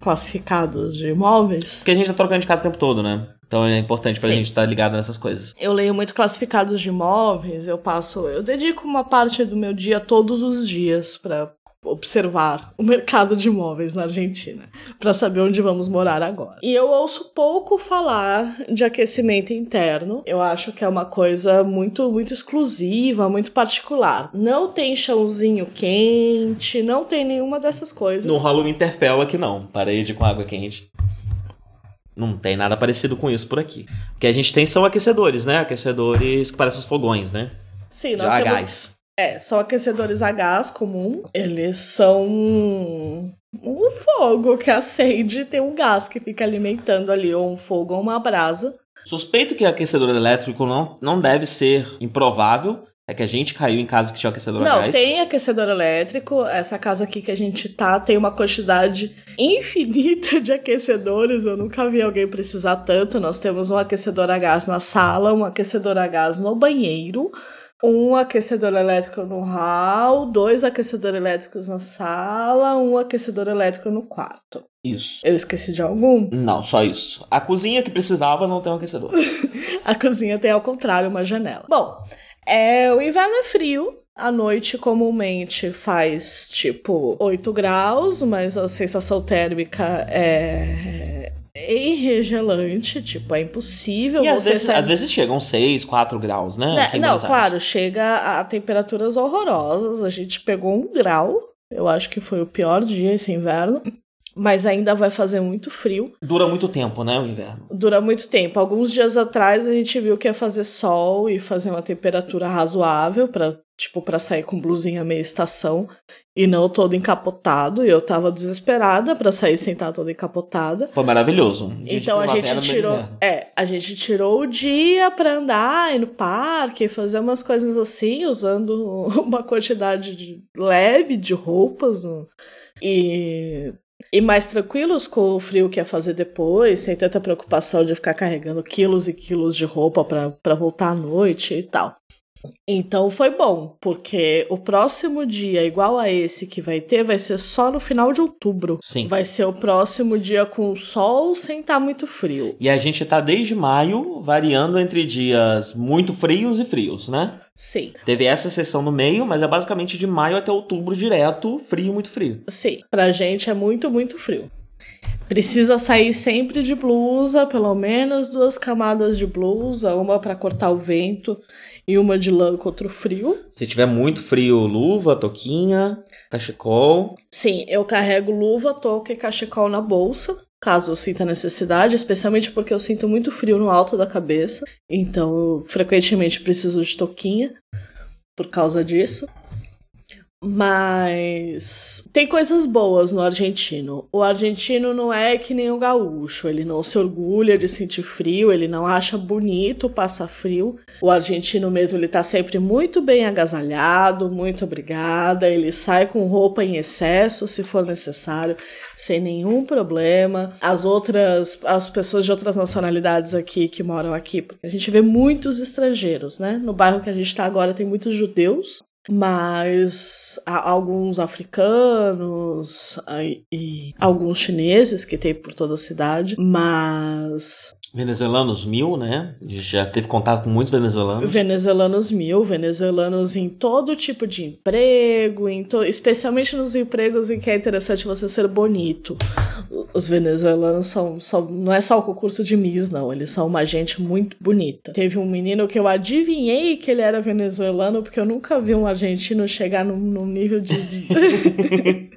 classificados de imóveis. Porque a gente tá trocando de casa o tempo todo, né? Então é importante pra Sim. gente estar ligado nessas coisas. Eu leio muito classificados de imóveis, eu passo, eu dedico uma parte do meu dia todos os dias para observar o mercado de imóveis na Argentina, para saber onde vamos morar agora. E eu ouço pouco falar de aquecimento interno. Eu acho que é uma coisa muito muito exclusiva, muito particular. Não tem chãozinho quente, não tem nenhuma dessas coisas. No rola o Interfell aqui não, parede com água quente. Não tem nada parecido com isso por aqui. O que a gente tem são aquecedores, né? Aquecedores que parecem os fogões, né? Sim, nós Já a temos gás. É, são aquecedores a gás comum. Eles são um fogo que acende e tem um gás que fica alimentando ali, ou um fogo ou uma brasa. Suspeito que aquecedor elétrico não, não deve ser improvável. É que a gente caiu em casa que tinha aquecedor a Não, gás. tem aquecedor elétrico. Essa casa aqui que a gente tá tem uma quantidade infinita de aquecedores. Eu nunca vi alguém precisar tanto. Nós temos um aquecedor a gás na sala, um aquecedor a gás no banheiro, um aquecedor elétrico no hall, dois aquecedores elétricos na sala, um aquecedor elétrico no quarto. Isso. Eu esqueci de algum? Não, só isso. A cozinha que precisava não tem um aquecedor. A cozinha tem ao contrário uma janela. Bom, é, o inverno é frio. A noite comumente faz tipo 8 graus, mas a sensação térmica é irregelante, tipo, é impossível E às vezes, às vezes chegam 6, 4 graus, né? Né, Não, Aires. claro, chega a temperaturas horrorosas. A gente pegou um grau. Eu acho que foi o pior dia esse inverno. Mas ainda vai fazer muito frio. Dura muito tempo, né, o inverno. dura muito tempo. Alguns dias atrás a gente viu que ia fazer sol e fazer uma temperatura razoável para tipo para sair com blusinha meia estação e não todo encapotado. E eu tava desesperada para sair sem estar toda encapotada. Foi maravilhoso. Um Então a gente tirou, é, a gente tirou o dia para andar, ir no parque, fazer umas coisas assim, usando uma quantidade de- leve de roupas e e mais tranquilos com o frio que ia fazer depois, sem tanta preocupação de ficar carregando quilos e quilos de roupa para voltar à noite e tal. Então foi bom, porque o próximo dia igual a esse que vai ter vai ser só no final de outubro. Sim. Vai ser o próximo dia com sol sem estar muito frio. E a gente tá desde maio variando entre dias muito frios e frios, né? Sim, Teve essa sessão no meio, mas é basicamente de maio até outubro direto, frio, muito frio. sim. Pra gente é muito, muito frio. Precisa sair sempre de blusa, pelo menos duas camadas de blusa, uma para cortar o vento e uma de lã contra o frio. Se tiver muito frio, luva, toquinha, cachecol. Sim, eu carrego luva, touca e cachecol na bolsa, caso eu sinta necessidade, especialmente porque eu sinto muito frio no alto da cabeça, então eu frequentemente preciso de touquinha por causa disso. Mas tem coisas boas no argentino. O argentino não é que nem o gaúcho, ele não se orgulha de sentir frio, ele não acha bonito passar frio. O argentino mesmo, ele tá sempre muito bem agasalhado, muito obrigada, ele sai com roupa em excesso se for necessário, sem nenhum problema. As outras, as pessoas de outras nacionalidades aqui que moram aqui, porque a gente vê muitos estrangeiros, né? No bairro que a gente tá agora tem muitos judeus mas há alguns africanos e alguns chineses que tem por toda a cidade, mas Venezuelanos mil, né? Já teve contato com muitos venezuelanos. Venezuelanos mil, venezuelanos em todo tipo de emprego, em to... especialmente nos empregos em que é interessante você ser bonito. Os venezuelanos são, são. Não é só o concurso de Miss, não. Eles são uma gente muito bonita. Teve um menino que eu adivinhei que ele era venezuelano, porque eu nunca vi um argentino chegar num, num nível de. de...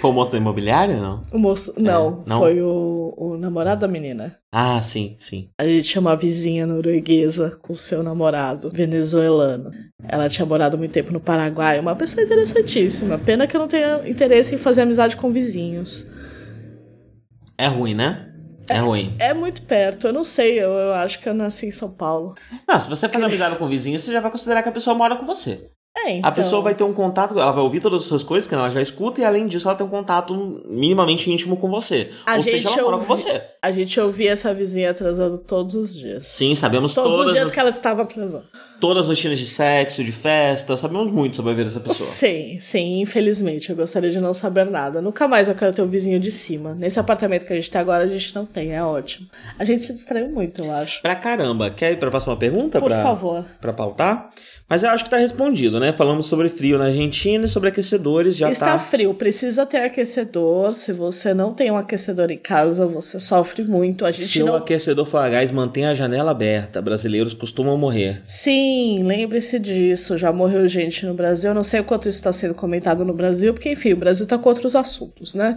Foi o moço da imobiliária, não? O moço. Não, é, não? foi o, o namorado da menina. Ah, sim, sim. A gente tinha uma vizinha norueguesa com seu namorado venezuelano. Ela tinha morado muito tempo no Paraguai. Uma pessoa interessantíssima. Pena que eu não tenha interesse em fazer amizade com vizinhos. É ruim, né? É, é ruim. É muito perto. Eu não sei, eu, eu acho que eu nasci em São Paulo. Não, se você faz amizade com vizinhos, você já vai considerar que a pessoa mora com você. É, então... A pessoa vai ter um contato, ela vai ouvir todas as suas coisas que ela já escuta e além disso ela tem um contato minimamente íntimo com você. A Ou seja, ela mora com você. A gente ouvia essa vizinha atrasando todos os dias. Sim, sabemos todos todas os dias as... que ela estava atrasando. Todas as rotinas de sexo, de festa, sabemos muito sobre a vida dessa pessoa. Sim, sim, infelizmente. Eu gostaria de não saber nada. Nunca mais eu quero ter o um vizinho de cima. Nesse apartamento que a gente tem agora, a gente não tem, é ótimo. A gente se distraiu muito, eu acho. Pra caramba. Quer ir pra próxima pergunta? Por pra, favor. Pra pautar? Mas eu acho que tá respondido, né? Falamos sobre frio na Argentina e sobre aquecedores já Está tá... frio, precisa ter aquecedor. Se você não tem um aquecedor em casa, você sofre muito. A gente Se não... o aquecedor for a gás, mantenha a janela aberta. Brasileiros costumam morrer. Sim, lembre-se disso. Já morreu gente no Brasil. Eu não sei o quanto isso está sendo comentado no Brasil, porque, enfim, o Brasil tá com outros assuntos, né?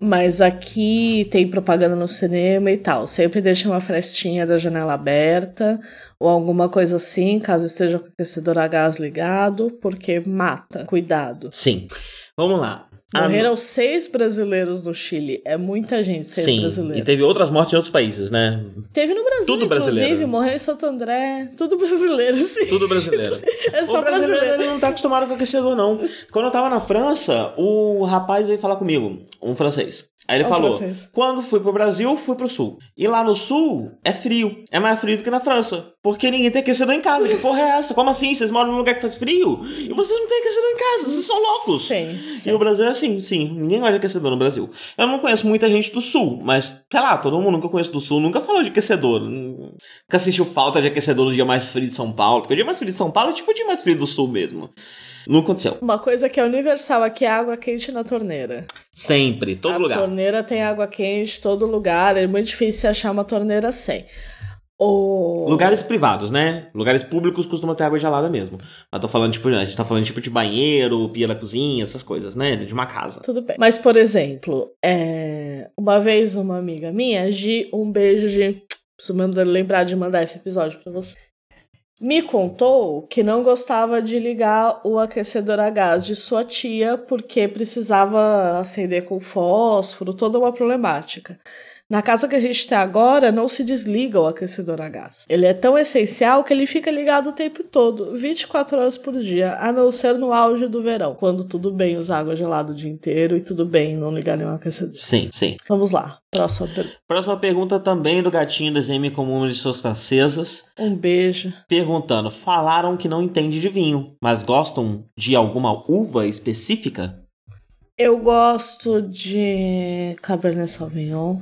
Mas aqui tem propaganda no cinema e tal. Sempre deixa uma frestinha da janela aberta ou alguma coisa assim, caso esteja com aquecedor a gás ligado, porque mata. Cuidado. Sim. Vamos lá. Morreram seis brasileiros no Chile. É muita gente, seis Sim, brasileiros. E teve outras mortes em outros países, né? Teve no Brasil, tudo brasileiro. inclusive. Morreu em Santo André. Tudo brasileiro, sim. Tudo brasileiro. é só o brasileiro, brasileiro. Ele não tá acostumado com aquecedor, não. Quando eu tava na França, o rapaz veio falar comigo, um francês. Aí ele É falou: francês. quando fui pro Brasil, fui pro sul. E lá no sul é frio. É mais frio do que na França. Porque ninguém tem aquecedor em casa. Que porra é essa? Como assim? Vocês moram num lugar que faz frio? E vocês não têm aquecedor em casa. Vocês são loucos. Sim, sim. E o Brasil é assim, sim. Ninguém gosta de aquecedor no Brasil. Eu não conheço muita gente do sul, mas, sei lá, todo mundo que eu conheço do sul nunca falou de aquecedor. Nunca sentiu falta de aquecedor no dia mais frio de São Paulo. Porque o dia mais frio de São Paulo é tipo o dia mais frio do sul mesmo. Não aconteceu. Uma coisa que é universal aqui é água quente na torneira. Sempre, todo a lugar. torneira tem água quente todo lugar. É muito difícil achar uma torneira sem. O... Lugares privados, né? Lugares públicos costumam ter água gelada mesmo. Mas tô falando, tipo, a gente tá falando tipo de banheiro, pia da cozinha, essas coisas, né? De uma casa. Tudo bem. Mas, por exemplo, é... uma vez uma amiga minha, Gi, um beijo, Gi. Preciso lembrar de mandar esse episódio pra você. Me contou que não gostava de ligar o aquecedor a gás de sua tia porque precisava acender com fósforo, toda uma problemática. Na casa que a gente tem agora, não se desliga o aquecedor a gás. Ele é tão essencial que ele fica ligado o tempo todo, 24 horas por dia, a não ser no auge do verão, quando tudo bem usar água gelada o dia inteiro e tudo bem não ligar nenhum aquecedor. Sim, sim. Vamos lá, próxima pergunta. Próxima pergunta também do gatinho do Zeme Comum de suas francesas. Um beijo. Perguntando: falaram que não entende de vinho, mas gostam de alguma uva específica? Eu gosto de Cabernet Sauvignon.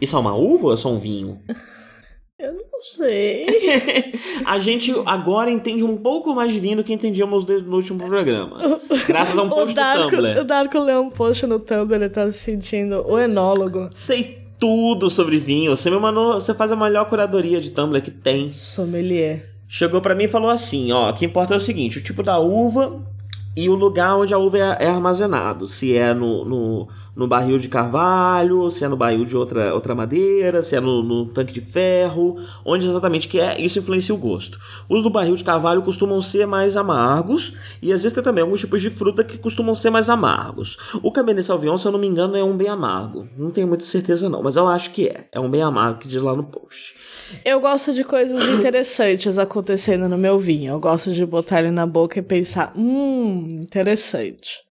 Isso é uma uva ou é só um vinho? Eu não sei. a gente agora entende um pouco mais de vinho do que entendíamos no último programa. Graças a um post do Darko, Tumblr. o Darko leu um post no Tumblr, ele tá se sentindo o enólogo. Sei tudo sobre vinho. Você me mandou. Você faz a melhor curadoria de Tumblr que tem. Sommelier. Chegou pra mim e falou assim: ó, o que importa é o seguinte: o tipo da uva, e o lugar onde a uva é, é armazenado. Se é no, no, no, barril de carvalho, se é no barril de outra, outra madeira, se é no, no, tanque de ferro, onde exatamente que é, isso influencia o gosto. Os do barril de carvalho costumam ser mais amargos, e existem também alguns tipos de fruta que costumam ser mais amargos. O Cabernet Sauvignon, se eu não me engano, é um bem amargo. Não tenho muita certeza não, mas eu acho que é. É um bem amargo que diz lá no post. Eu gosto de coisas interessantes acontecendo no meu vinho. Eu gosto de botar ele na boca e pensar, hum, interessante.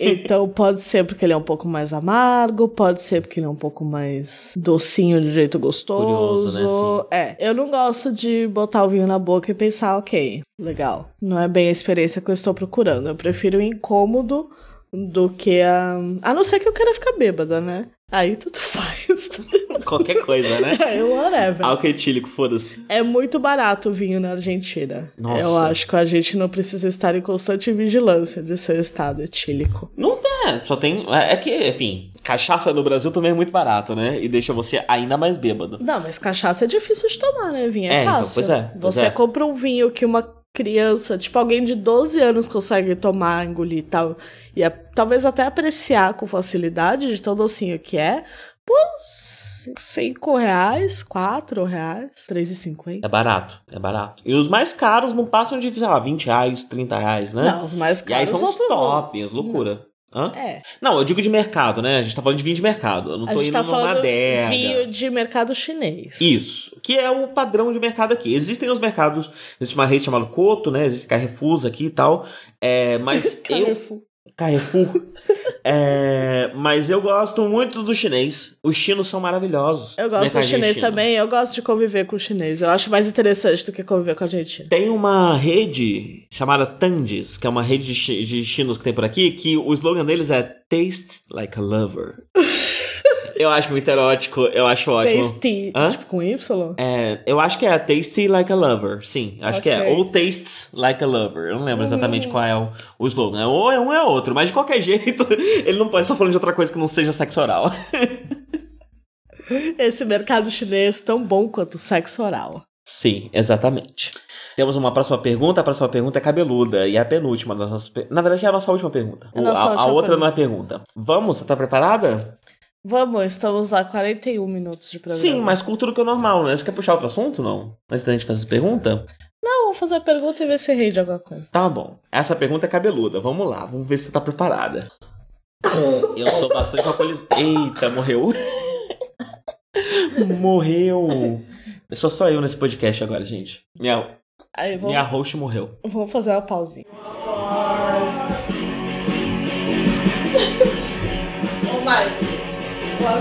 Então pode ser porque ele é um pouco mais amargo, pode ser porque ele é um pouco mais docinho de jeito gostoso. Curioso, né? É, eu não gosto de botar o vinho na boca e pensar, ok, legal. Não é bem a experiência que eu estou procurando. Eu prefiro o incômodo do que a. A não ser que eu queira ficar bêbada, né? Aí tudo faz. Qualquer coisa, né? É, whatever. Álcool etílico, foda-se. É muito barato o vinho na Argentina. Nossa. Eu acho que a gente não precisa estar em constante vigilância de seu estado etílico. Não é, só tem. É, é que, enfim, cachaça no Brasil também é muito barato, né? E deixa você ainda mais bêbado. Não, mas cachaça é difícil de tomar, né? Vinho é, é fácil. Então, pois é. Pois você é. compra um vinho que uma criança, tipo alguém de 12 anos consegue tomar, engolir e tal, e a, talvez até apreciar com facilidade de tão docinho que é, por 5 reais, 4 reais, 3,50. É barato, é barato. E os mais caros não passam de, sei lá, 20 reais, 30 reais, né? Não, os mais caros E aí são os top, as loucura. Hã? É. Não, eu digo de mercado, né? A gente tá falando de vinho de mercado. Eu não tô indo tá numa adega. vinho de mercado chinês. Isso. Que é o padrão de mercado aqui. Existem os mercados, existe uma rede chamada Coto, né? Existe Carrefour aqui e tal. É, mas eu... Carrefour. é, mas eu gosto muito do chinês. Os chinos são maravilhosos. Eu gosto do chinês também. Eu gosto de conviver com o chinês. Eu acho mais interessante do que conviver com a Argentina. Tem uma rede chamada Tandis, que é uma rede de, de chinos que tem por aqui, que o slogan deles é Taste Like a Lover. Eu acho muito erótico, eu acho ótimo. Tasty, Hã? tipo com Y? É, eu acho que é Tasty Like a Lover, sim, acho Ok. que é. Ou Tastes Like a Lover, eu não lembro exatamente qual é o, o slogan. Ou é um ou é outro, mas de qualquer jeito, ele não pode estar falando de outra coisa que não seja sexo oral. Esse mercado chinês tão bom quanto o sexo oral. Sim, exatamente. Temos uma próxima pergunta, a próxima pergunta é cabeluda e é a penúltima das nossas. Na verdade é a nossa última pergunta. É a nossa a, a última outra não é pergunta. Vamos, você tá preparada? Vamos, estamos a 41 minutos de programa. Sim, mais curto do que o normal, né? Você quer puxar outro assunto, não? Antes da gente fazer essa pergunta? Não, vou fazer a pergunta e ver se errei de alguma coisa. Tá bom. Essa pergunta é cabeluda. Vamos lá, vamos ver se você tá preparada. Eu tô bastante alcoolizado. Eita, morreu. morreu. Sou só eu nesse podcast agora, gente. Minha, Aí vamos, minha host morreu. vamos fazer uma pausinha.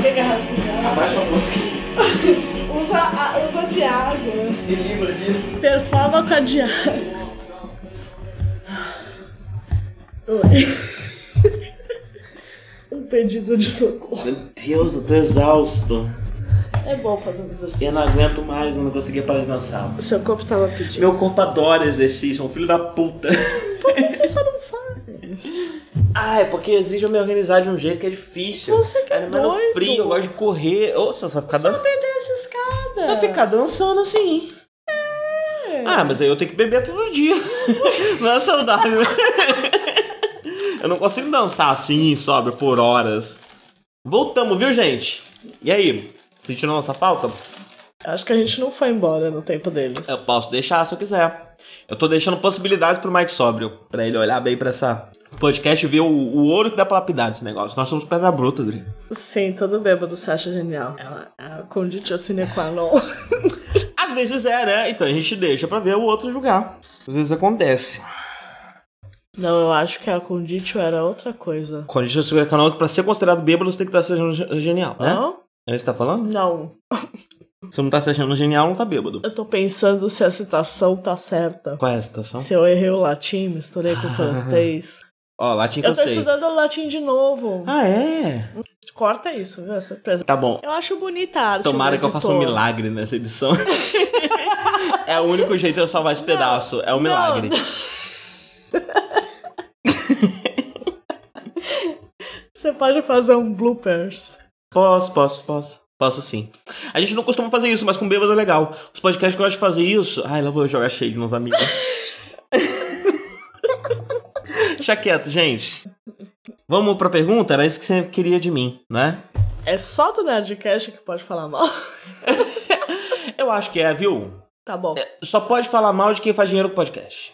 Garrafa de água. Abaixa a música. Usa, a- usa de água. Me livra de. Performa com a de água. Oi. Um pedido de socorro. Meu Deus, eu tô exausto. É bom fazer um exercício. Eu não aguento mais, eu não conseguia parar de dançar. Seu corpo tava pedindo. Meu corpo adora exercício, é um filho da puta. Por que você só não faz? Ah, é porque exige eu me organizar de um jeito que é difícil. Você que é mais no frio, eu gosto de correr. Você só ficar Só dançando. perder essa escada. Só ficar dançando assim. É. Ah, mas aí eu tenho que beber todo dia. Não é saudável. Eu não consigo dançar assim, sobe por horas. Voltamos, viu, gente? E aí? Sentindo a nossa falta? Acho que a gente não foi embora no tempo deles. Eu posso deixar se eu quiser. Eu tô deixando possibilidades pro Mike Sóbrio. Pra ele olhar bem pra essa esse podcast e ver o, o ouro que dá pra lapidar desse negócio. Nós somos pedra bruta, Adri. Sim, todo bêbado você acha genial. Ela é a conditio sine qua non. Às vezes é, né? Então a gente deixa pra ver o outro julgar. Às vezes acontece. Não, eu acho que a conditio era outra coisa. Quando a gente chega no canal, pra ser considerado bêbado, você tem que estar se achando genial, né? Hã? É isso que você tá falando? Não. Se não tá se achando genial, não tá bêbado. Eu tô pensando se a citação tá certa. Qual é a situação? Se eu errei o latim, misturei com o francês. Ó, latim que eu, Eu tô sei. estudando o latim de novo. Ah, é? Corta isso, viu? Essa surpresa. Tá bom. Eu acho bonita a arte. Tomara que eu faça um milagre nessa edição. é o único jeito de eu salvar esse pedaço. É um Não, milagre. Você pode fazer um bloopers. Posso, posso, posso. Posso sim. A gente não costuma fazer isso, mas com bêbado é legal. Os podcasts que eu gosto de fazer isso. Ai, lá vou eu jogar cheio nos amigos. Deixa quieto, gente. Vamos pra pergunta? Era isso que você queria de mim, né? É só do Nerdcast que pode falar mal? Eu acho que é, viu? Tá bom. Só pode falar mal de quem faz dinheiro com podcast.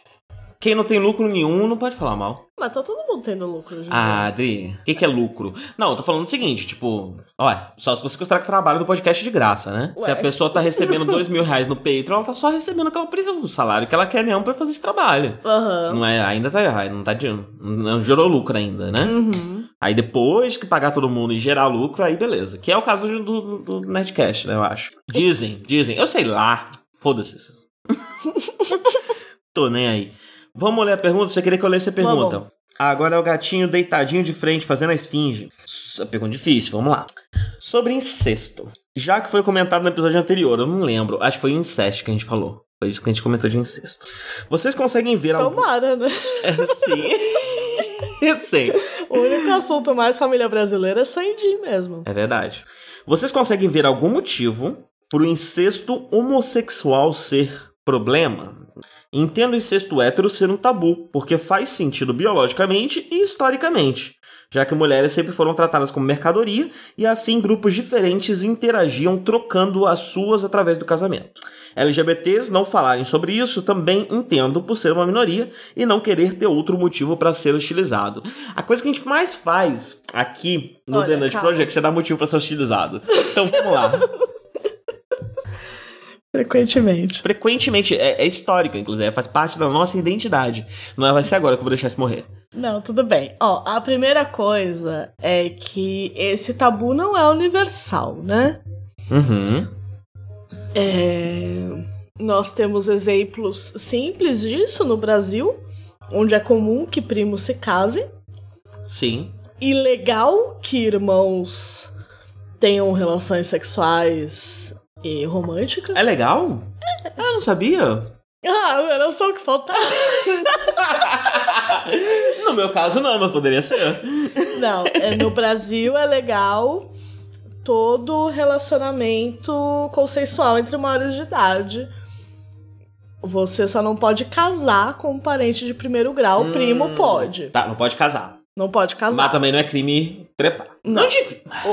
Quem não tem lucro nenhum não pode falar mal. Mas tá todo mundo tendo lucro em Ah. Adri, o que, que é lucro? Não, eu tô falando o seguinte, tipo, olha, só se você considerar que o trabalho do podcast é de graça, né? Se a Ué. pessoa tá recebendo dois mil reais no Patreon, ela tá só recebendo aquela, o salário que ela quer mesmo pra fazer esse trabalho. Aham. Não é, ainda tá, não tá de, não gerou lucro ainda, né? Uhum. Aí depois que pagar todo mundo e gerar lucro, aí beleza. Que é o caso do, do, do Nerdcast, né, eu acho. Dizem, dizem. Eu sei lá. Foda-se. Tô nem aí. Vamos ler a pergunta? Você queria que eu lesse a pergunta? Vamos. Agora é o gatinho deitadinho de frente, fazendo a esfinge. Essa pergunta difícil, vamos lá. Sobre incesto. Já que foi comentado no episódio anterior, eu não lembro. Acho que foi incesto que a gente falou. Foi isso que a gente comentou de incesto. Vocês conseguem ver algum... Tomara, né? É, sim. eu sei. O único assunto mais família brasileira é Sandy mesmo. É verdade. Vocês conseguem ver algum motivo para o incesto homossexual ser problema? Entendo o incesto hétero ser um tabu, porque faz sentido biologicamente e historicamente, já que mulheres sempre foram tratadas como mercadoria e assim grupos diferentes interagiam trocando as suas através do casamento. LGBTs não falarem sobre isso também entendo por ser uma minoria e não querer ter outro motivo para ser hostilizado. A coisa que a gente mais faz aqui no Olha, The Nudge. Project é dar motivo para ser hostilizado. Então vamos lá. Frequentemente. Frequentemente, é, é histórico, inclusive, faz parte da nossa identidade. Não é vai ser agora que eu vou deixar isso morrer. Não, tudo bem. Ó, a primeira coisa é que esse tabu não é universal, né? Uhum. É, Nós temos exemplos simples disso no Brasil, onde é comum que primos se casem. Sim. E legal que irmãos tenham relações sexuais e românticas. É legal? Ah, eu não sabia. Ah, era só o que faltava. No meu caso, não, mas poderia ser. Não, é, no Brasil é legal todo relacionamento consensual entre maiores de idade. Você só não pode casar com um parente de primeiro grau, o primo Hum. pode. Tá, não pode casar. Não pode Mas casar. também não é crime trepar. Não.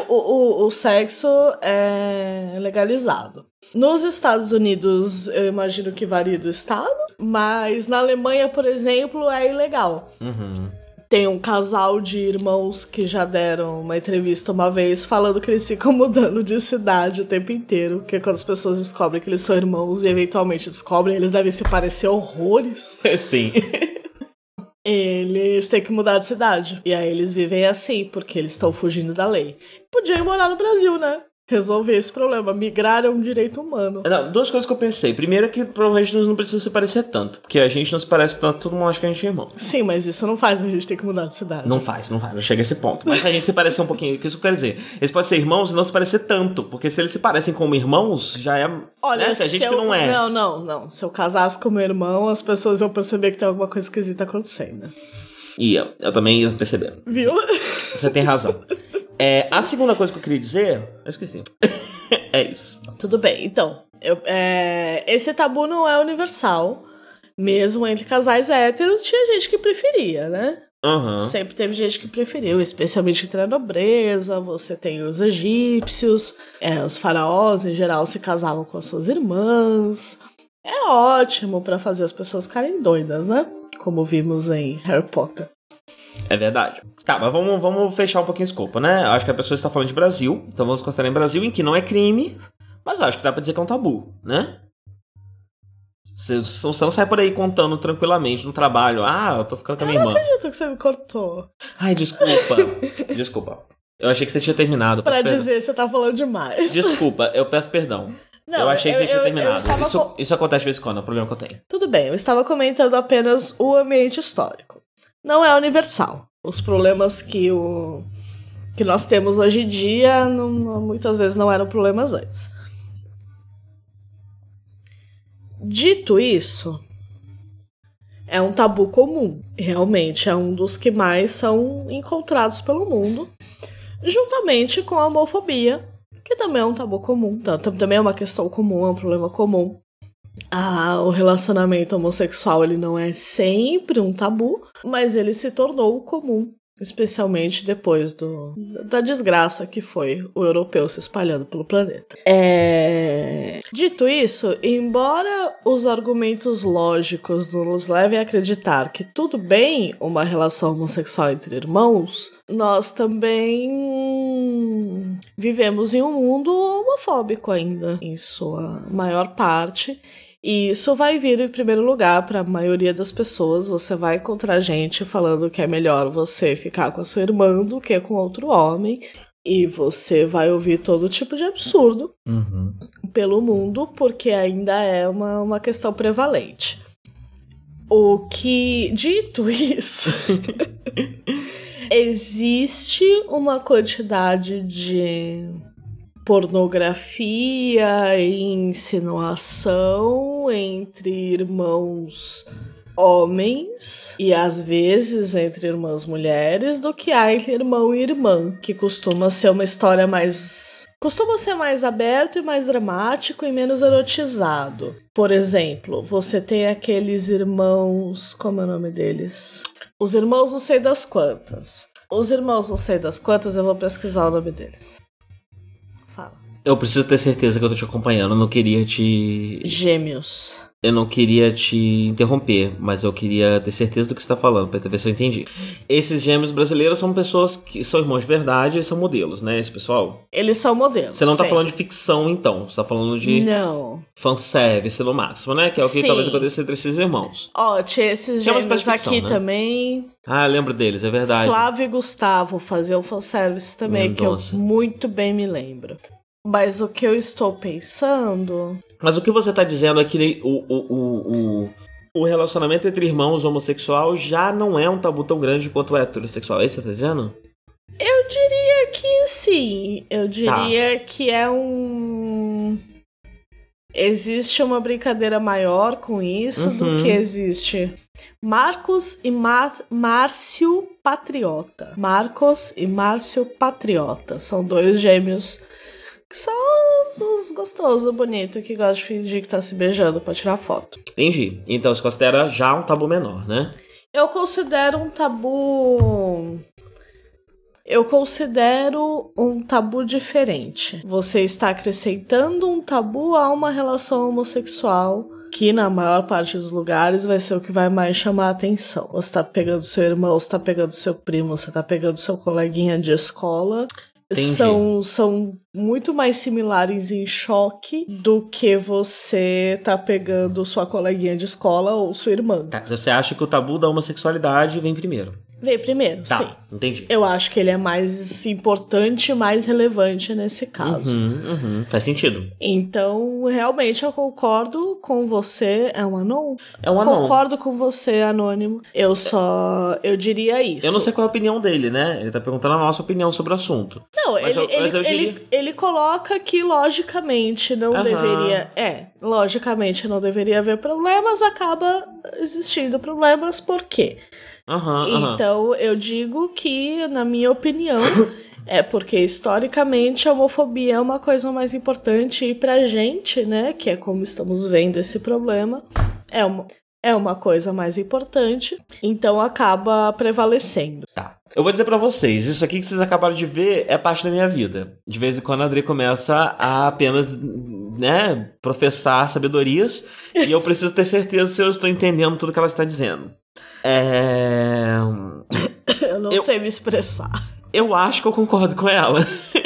o, o, o sexo é legalizado. Nos Estados Unidos, eu imagino que varia do estado, mas na Alemanha, por exemplo, é ilegal. Uhum. Tem um casal de irmãos que já deram uma entrevista uma vez falando que eles ficam mudando de cidade o tempo inteiro. Que é quando as pessoas descobrem que eles são irmãos e eventualmente descobrem, eles devem se parecer horrores. Sim. Eles têm que mudar de cidade. E aí eles vivem assim, porque eles estão fugindo da lei. Podiam morar no Brasil, né? Resolver esse problema. Migrar é um direito humano. Não, duas coisas que eu pensei. Primeiro é que provavelmente nós não precisamos se parecer tanto. Porque a gente não se parece tanto, todo mundo acha que a gente é irmão. Sim, mas isso não faz a gente ter que mudar de cidade. Não faz, não faz, não chega a esse ponto. Mas se a gente se parecer um pouquinho, o que isso quer dizer? Eles podem ser irmãos e não se parecer tanto. Porque se eles se parecem como irmãos, já é. Olha, né? se a gente se que eu- não é. Não, não, não. Se eu casasse com meu irmão, as pessoas iam perceber que tem alguma coisa esquisita acontecendo. Eu, eu também ia perceber. Viu? Você tem razão. É, a segunda coisa que eu queria dizer, eu esqueci. é isso. Tudo bem, então. eu- é, esse tabu não é universal. Mesmo entre casais héteros, tinha gente que preferia, né? Aham. Sempre teve gente que preferiu, especialmente entre a nobreza. Você tem os egípcios, é, os faraós em geral se casavam com as suas irmãs. É ótimo pra fazer as pessoas ficarem doidas, né? Como vimos em Harry Potter. É verdade. Tá, mas vamos, vamos fechar um pouquinho o escopo, né? Eu acho que a pessoa está falando de Brasil, então vamos considerar em Brasil, em que não é crime, mas eu acho que dá pra dizer que é um tabu, né? Você, você não sai por aí contando tranquilamente no trabalho. Ah, eu tô ficando com a minha irmã. acredito que você me cortou. Ai, desculpa. desculpa. Eu achei que você tinha terminado. Pra peço perdão. dizer, você tá falando demais. Desculpa, eu peço perdão. Não, eu achei que você tinha eu- eu terminado. isso, co- isso acontece de vez em quando, é o problema que eu tenho. Tudo bem, eu estava comentando apenas o ambiente histórico. Não é universal. Os problemas que, o, que nós temos hoje em dia não- muitas vezes não eram problemas antes. Dito isso, é um tabu comum. Realmente é um dos que mais são encontrados pelo mundo, juntamente com a homofobia, que também é um tabu comum? Tam- também é uma questão comum, é um problema comum. Ah, o relacionamento homossexual ele não é sempre um tabu, mas ele se tornou comum Especialmente depois do, da desgraça que foi o europeu se espalhando pelo planeta. É... Dito isso, embora os argumentos lógicos nos levem a acreditar que tudo bem uma relação homossexual entre irmãos, nós também vivemos em um mundo homofóbico ainda, em sua maior parte, e isso vai vir em primeiro lugar para a maioria das pessoas. Você vai encontrar gente falando que é melhor você ficar com a sua irmã do que com outro homem. E você vai ouvir todo tipo de absurdo uhum. pelo mundo, porque ainda é uma, uma questão prevalente. O que, dito isso, existe uma quantidade de pornografia e insinuação entre irmãos homens e às vezes entre irmãs mulheres do que há entre irmão e irmã, que costuma ser uma história mais costuma ser mais aberto e mais dramático e menos erotizado. Por exemplo, você tem aqueles irmãos, como é o nome deles? Os irmãos não sei das quantas. Os irmãos não sei das quantas, eu vou pesquisar o nome deles. Eu preciso ter certeza que eu tô te acompanhando. Eu não queria te. Gêmeos. Eu não queria te interromper, mas eu queria ter certeza do que você tá falando, pra ver se eu entendi. Esses gêmeos brasileiros são pessoas que são irmãos de verdade, eles são modelos, né, esse pessoal? Eles são modelos. Você não tá falando de ficção, então. Você tá falando de. Não. Fanservice no máximo, né? Que é o que Sim. talvez aconteça entre esses irmãos. Ó, tinha esses Tinha uma gêmeos ficção, aqui né? também. Ah, eu lembro deles, é verdade. Flávio e Gustavo faziam fanservice também, Mendonça. que eu muito bem me lembro. Mas o que eu estou pensando. Mas o que você tá dizendo é que o, o, o, o, relacionamento entre irmãos homossexual já não é um tabu tão grande quanto o heterossexual. É isso que você tá dizendo? Eu diria que sim. Eu Tá. diria que é um. Existe uma brincadeira maior com isso Uhum. do que existe Marcos e Mar Márcio Patriota. Marcos e Márcio Patriota. São dois gêmeos que são os, os gostosos, bonitos, que gostam de fingir que tá se beijando pra tirar foto. Entendi. Então se considera já um tabu menor, né? Eu considero um tabu. Eu considero um tabu diferente. Você está acrescentando um tabu a uma relação homossexual. Que na maior parte dos lugares vai ser o que vai mais chamar a atenção. Você tá pegando seu irmão, você tá pegando seu primo, você tá pegando seu coleguinha de escola. Entendi. São, são muito mais similares em choque do que você tá pegando sua coleguinha de escola ou sua irmã. Tá. Você acha que o tabu da homossexualidade vem primeiro? Veio primeiro, Tá, sim. entendi. Eu acho que ele é mais importante e mais relevante nesse caso. Uhum, uhum, faz sentido. Então, realmente, eu concordo com você. É um anônimo? É um anão. Concordo com você, anônimo. Eu só. Eu diria isso. Eu não sei qual é a opinião dele, né? Ele tá perguntando a nossa opinião sobre o assunto. Não, Mas ele, eu- ele, eu diria- ele, ele coloca que, logicamente, não Aham. deveria. É, logicamente não deveria haver problemas, acaba existindo problemas, por quê? Aham. Então, eu digo que, na minha opinião, é porque historicamente a homofobia é uma coisa mais importante e pra gente, né, que é como estamos vendo esse problema, é uma, é uma coisa mais importante, então acaba prevalecendo. Tá. Eu vou dizer pra vocês, isso aqui que vocês acabaram de ver é parte da minha vida. De vez em quando a André começa a apenas, né, professar sabedorias e eu preciso ter certeza se eu estou entendendo tudo que ela está dizendo. É... Eu não Eu- sei me expressar. Eu acho que eu concordo com ela.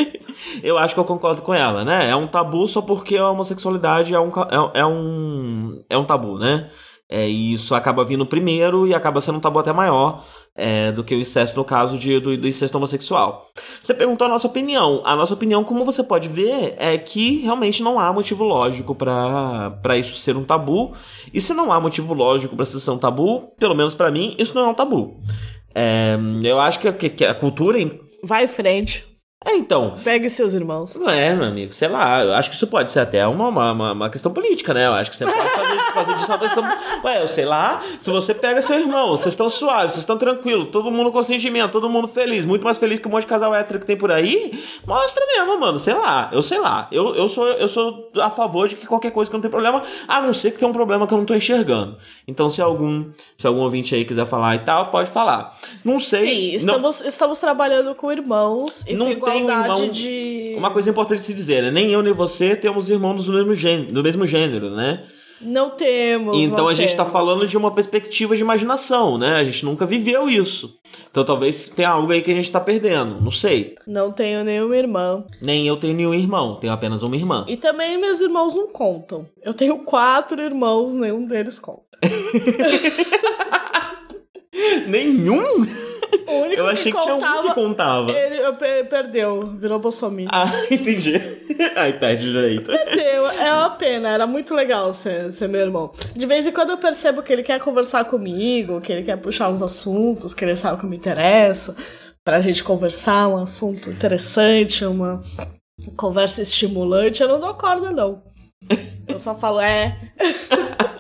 eu acho que eu concordo com ela, né? É um tabu só porque a homossexualidade é um, é, é um, é um tabu, né? É, e isso acaba vindo primeiro e acaba sendo um tabu até maior é, do que o incesto no caso de, do, do incesto homossexual. Você perguntou a nossa opinião. A nossa opinião, como você pode ver, é que realmente não há motivo lógico pra isso ser um tabu. E se não há motivo lógico pra isso ser um tabu, pelo menos pra mim, isso não é um tabu. É, eu acho que, que- que a cultura Vai em frente. É, então. Pegue seus irmãos. Não é, meu amigo, sei lá, eu acho que isso pode ser até uma, uma, uma questão política, né? Eu acho que você pode fazer, fazer disso uma questão. Ué, eu sei lá, se você pega seu irmão, vocês estão suaves, vocês estão tranquilos, todo mundo com sentimento, todo mundo feliz, muito mais feliz que um monte de casal hétero que tem por aí, mostra mesmo, mano, sei lá, eu sei lá. Eu, eu, sou, eu sou a favor de que qualquer coisa que não tem problema, a não ser que tem um problema que eu não tô enxergando. Então, se algum, se algum ouvinte aí quiser falar e tal, pode falar. Não sei. Sim, não- estamos, estamos trabalhando com irmãos e Não com tem um irmão- de. Uma coisa importante de se dizer, né? Nem eu nem você temos irmãos do mesmo gênero, do mesmo gênero né? Não temos. Então não a gente tá temos. falando de uma perspectiva de imaginação, né? A gente nunca viveu isso. Então talvez tenha algo aí que a gente tá perdendo, não sei. Não tenho nenhuma irmã. Nem eu tenho nenhum irmão, tenho apenas uma irmã. E também meus irmãos não contam. Eu tenho quatro irmãos, nenhum deles conta. Nenhum? O único Eu achei que, tinha um contava, que contava. Ele eu pe- perdeu, virou Bolsonaro. Ah, entendi. Aí perde o direito. Perdeu, é uma pena, era muito legal ser, ser meu irmão. De vez em quando eu percebo que ele quer conversar comigo, que ele quer puxar uns assuntos, que ele sabe que eu me interesso, pra gente conversar, um assunto interessante, uma conversa estimulante. Eu não dou corda, não. Eu só falo, é.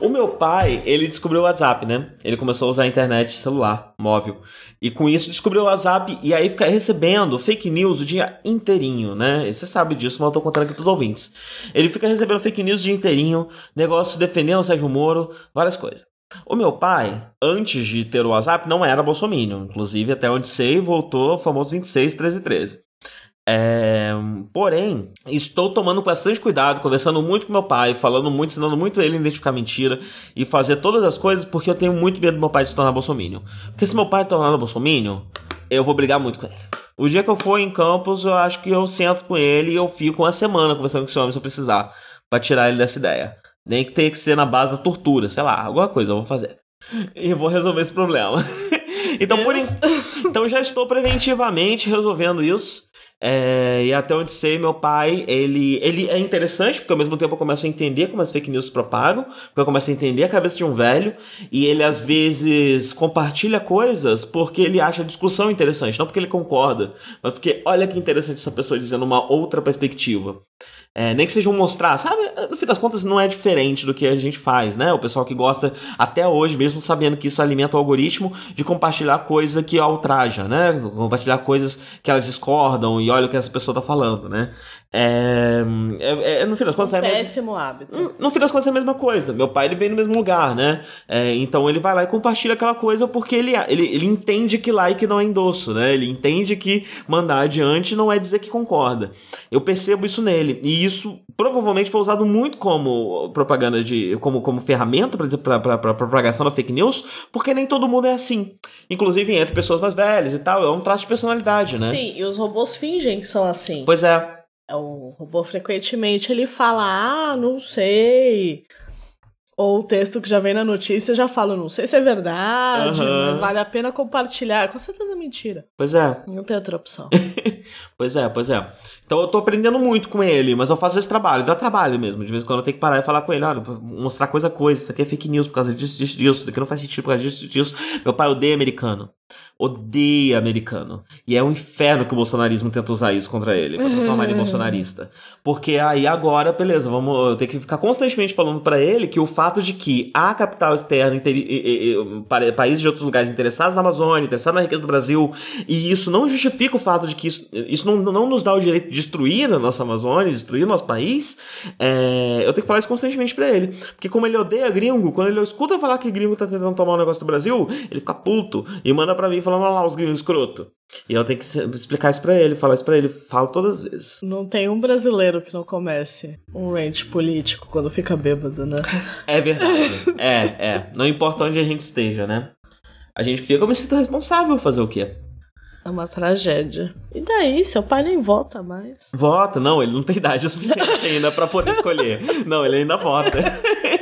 O meu pai, ele descobriu o WhatsApp, né? Ele começou a usar a internet celular, móvel. E com isso descobriu o WhatsApp e aí fica recebendo fake news o dia inteirinho, né? E Você sabe disso, mas eu tô contando aqui pros ouvintes. Ele fica recebendo fake news o dia inteirinho, negócio defendendo o Sérgio Moro, várias coisas. O meu pai, antes de ter o WhatsApp, não era bolsominion. Inclusive, até onde sei, voltou o famoso 26, 13 13. É, porém, estou tomando bastante cuidado, conversando muito com meu pai, falando muito, ensinando muito ele a identificar mentira e fazer todas as coisas porque eu tenho muito medo do meu pai se tornar bolsominion. Porque se meu pai se tornar bolsominion, eu vou brigar muito com ele. O dia que eu for em Campos, eu acho que eu sento com ele e eu fico uma semana conversando com esse homem se eu precisar, pra tirar ele dessa ideia. Nem que tenha que ser na base da tortura, sei lá, alguma coisa eu vou fazer. E vou resolver esse problema. então, por en- então já estou preventivamente resolvendo isso. É, e até onde sei, meu pai, ele, ele é interessante, porque ao mesmo tempo eu começo a entender como as fake news se propagam, porque eu começo a entender a cabeça de um velho, e ele às vezes compartilha coisas porque ele acha a discussão interessante, não porque ele concorda, mas porque olha que interessante essa pessoa dizendo uma outra perspectiva. É, nem que seja um mostrar, sabe? No fim das contas, não é diferente do que a gente faz, né? O pessoal que gosta, até hoje, mesmo sabendo que isso alimenta o algoritmo, de compartilhar coisa que a ultraja, né? Compartilhar coisas que elas discordam e olha o que essa pessoa tá falando, né? É, é- é- no fim das contas, é a mesma- Péssimo hábito. Hum, no fim das contas é a mesma coisa. Meu pai ele vem no mesmo lugar, né? É, então ele vai lá e compartilha aquela coisa porque ele, ele, ele entende que like não é endosso, né? Ele entende que mandar adiante não é dizer que concorda. Eu percebo isso nele. E isso provavelmente foi usado muito como propaganda de. como, como ferramenta para propagação da fake news, porque nem todo mundo é assim. Inclusive entre pessoas mais velhas e tal. É um traço de personalidade, né? Sim, e os robôs fingem que são assim. Pois é. O robô frequentemente ele fala, ah, não sei. Ou o texto que já vem na notícia já fala, não sei se é verdade, Aham. mas vale a pena compartilhar. Com certeza é mentira. Pois é. Não tem outra opção. Pois é, pois é. Então eu tô aprendendo muito com ele, mas eu faço esse trabalho, dá trabalho mesmo. De vez em quando eu tenho que parar e falar com ele, olha, mostrar coisa a coisa, isso aqui é fake news por causa disso, disso, disso, isso aqui não faz sentido por causa disso, disso. Meu pai odeia americano. Odeia americano. E é um inferno que o bolsonarismo tenta usar isso contra ele, pra transformar ele em bolsonarista. Porque aí agora, beleza, vamos tenho que ficar constantemente falando pra ele que o fato de que a capital externa, interi- e- e- e- pa- países de outros lugares interessados na Amazônia, interessados na riqueza do Brasil, e isso não justifica o fato de que isso, isso não, não nos dá o direito de destruir a nossa Amazônia, destruir o nosso país, é, eu tenho que falar isso constantemente pra ele. Porque como ele odeia gringo, quando ele escuta falar que gringo tá tentando tomar um negócio do Brasil, ele fica puto e manda pra mim falando, olha lá os gringos escroto. E eu tenho que se- explicar isso pra ele, falar isso pra ele, falo todas as vezes. não tem um brasileiro que não comece um rant político quando fica bêbado, né? É verdade. é, é. Não importa onde a gente esteja, né? A gente fica, eu me sinto responsável fazer o quê? É uma tragédia. E daí, seu pai nem vota mais. Vota, não, ele não tem idade o suficiente ainda pra poder escolher. Não, ele ainda vota.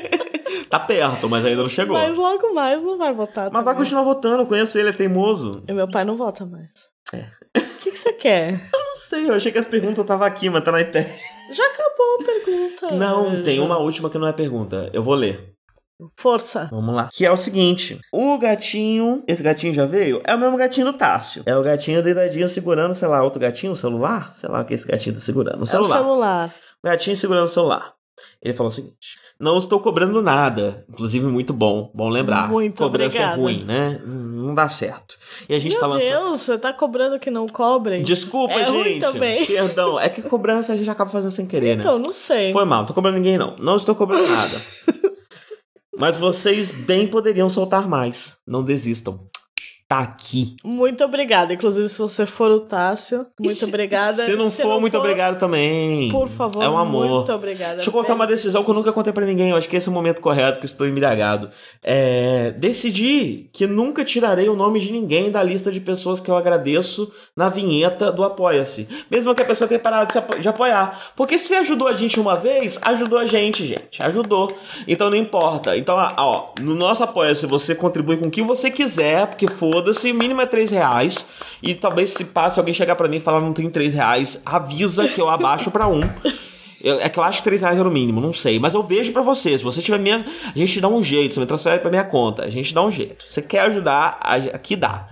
tá perto, mas ainda não chegou. Mas logo mais não vai votar. Mas vai também. continuar votando, eu conheço ele, é teimoso. E meu pai não vota mais. É. O que, que você quer? Não sei, eu achei que as perguntas estavam aqui, mas tá na iPad. Já acabou a pergunta. Não, tem uma última que não é pergunta. Eu vou ler. Força. Vamos lá. Que é o seguinte: o gatinho. Esse gatinho já veio? É o mesmo gatinho do Tássio. É o gatinho deitadinho segurando, sei lá, outro gatinho, o celular? Sei lá o que esse gatinho tá segurando. O É o celular. celular. O gatinho segurando o celular. Ele falou o seguinte: Não estou cobrando nada. Inclusive, muito bom. Bom lembrar. Muito Cobrança obrigada. é ruim, né? Não dá certo. E a gente Meu tá lançando. Deus, você tá cobrando que não cobrem? Desculpa, É ruim gente. também. Perdão. É que cobrança a gente acaba fazendo sem querer, né? Então, não sei. Foi mal, não tô cobrando ninguém, não. Não estou cobrando nada. Mas vocês bem poderiam soltar mais. Não desistam. Tá aqui. Muito obrigada. Inclusive, se você for o Tássio, muito se- obrigada. Se não for, muito obrigado também. Por favor, É um amor. muito obrigada. Deixa eu contar uma decisão que eu nunca contei pra ninguém. Eu acho que esse é o momento correto que eu estou embriagado. É, decidi que nunca tirarei o nome de ninguém da lista de pessoas que eu agradeço na vinheta do Apoia-se. Mesmo que a pessoa tenha parado de, se apo- de apoiar. Porque se ajudou a gente uma vez, ajudou a gente, gente. Ajudou. Então não importa. Então, ó, no nosso Apoia-se você contribui com o que você quiser, porque foda-se, mínimo é 3 reais. E talvez se passe alguém chegar pra mim e falar não tenho 3 reais, avisa que eu abaixo pra um. Eu- é que eu acho que 3 reais era o mínimo, não sei. Mas eu vejo pra você. Se você tiver minha. A gente dá um jeito. Você me transfere pra minha conta. A gente dá um jeito. Você quer ajudar, aqui dá.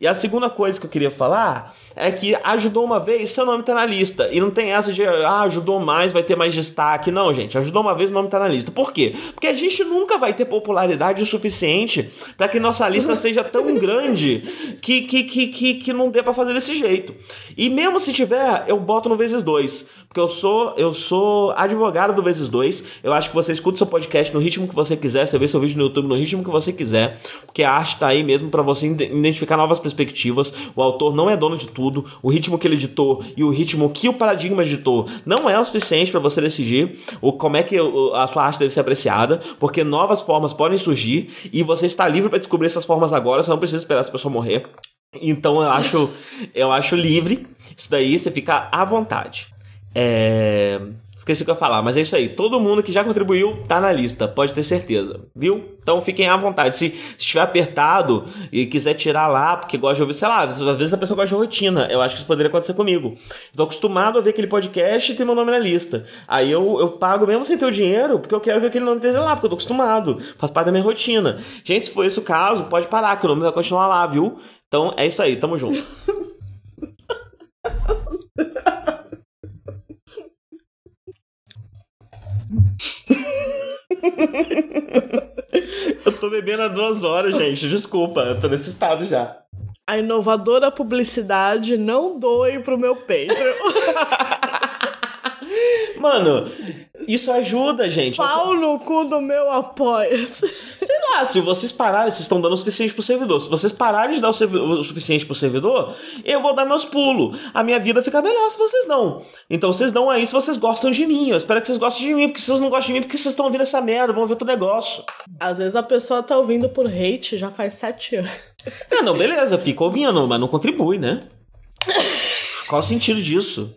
E a segunda coisa que eu queria falar é que ajudou uma vez, seu nome tá na lista. E não tem essa de, ah, ajudou mais, vai ter mais destaque. Não, gente, ajudou uma vez, o nome tá na lista. Por quê? Porque a gente nunca vai ter popularidade o suficiente pra que nossa lista seja tão grande que, que, que, que, que não dê pra fazer desse jeito. E mesmo se tiver, eu boto no vezes dois. Porque eu sou, eu sou advogado do vezes dois. Eu acho que você escuta seu podcast no ritmo que você quiser, você vê seu vídeo no YouTube no ritmo que você quiser, porque a arte tá aí mesmo pra você ide- identificar novas perspectivas. O autor não é dono de tudo. O ritmo que ele editou e o ritmo que o paradigma editou não é o suficiente pra você decidir o, como é que a sua arte deve ser apreciada, porque novas formas podem surgir e você está livre pra descobrir essas formas agora, você não precisa esperar essa pessoa morrer. Então eu acho, eu acho livre. Isso daí você fica à vontade. É... Esqueci o que eu ia falar, mas é isso aí. Todo mundo que já contribuiu tá na lista, pode ter certeza, viu? Então fiquem à vontade. Se, estiver apertado e quiser tirar lá, porque gosta de ouvir, sei lá, às vezes a pessoa gosta de rotina. Eu acho que isso poderia acontecer comigo. Tô acostumado a ver aquele podcast e ter meu nome na lista. Aí eu, eu pago mesmo sem ter o dinheiro, porque eu quero que aquele nome esteja lá, porque eu tô acostumado. Faz parte da minha rotina. Gente, se for esse o caso, pode parar, que o nome vai continuar lá, viu? Então é isso aí, tamo junto. Eu tô bebendo há duas horas, gente. Desculpa, eu tô nesse estado já. A inovadora publicidade não doe pro meu peito. Mano, isso ajuda, gente. Pau no cu do meu apoia Sei lá, se vocês pararem, vocês estão dando o suficiente pro servidor. Se vocês pararem de dar o, o suficiente pro servidor, eu vou dar meus pulos. A minha vida fica melhor se vocês dão. Então vocês dão aí se vocês gostam de mim. Eu espero que vocês gostem de mim, porque se vocês não gostam de mim, porque vocês estão ouvindo essa merda, vão ver outro negócio. Às vezes a pessoa tá ouvindo por hate já faz sete anos. Ah, não, beleza, fica ouvindo, mas não contribui, né? Qual o sentido disso?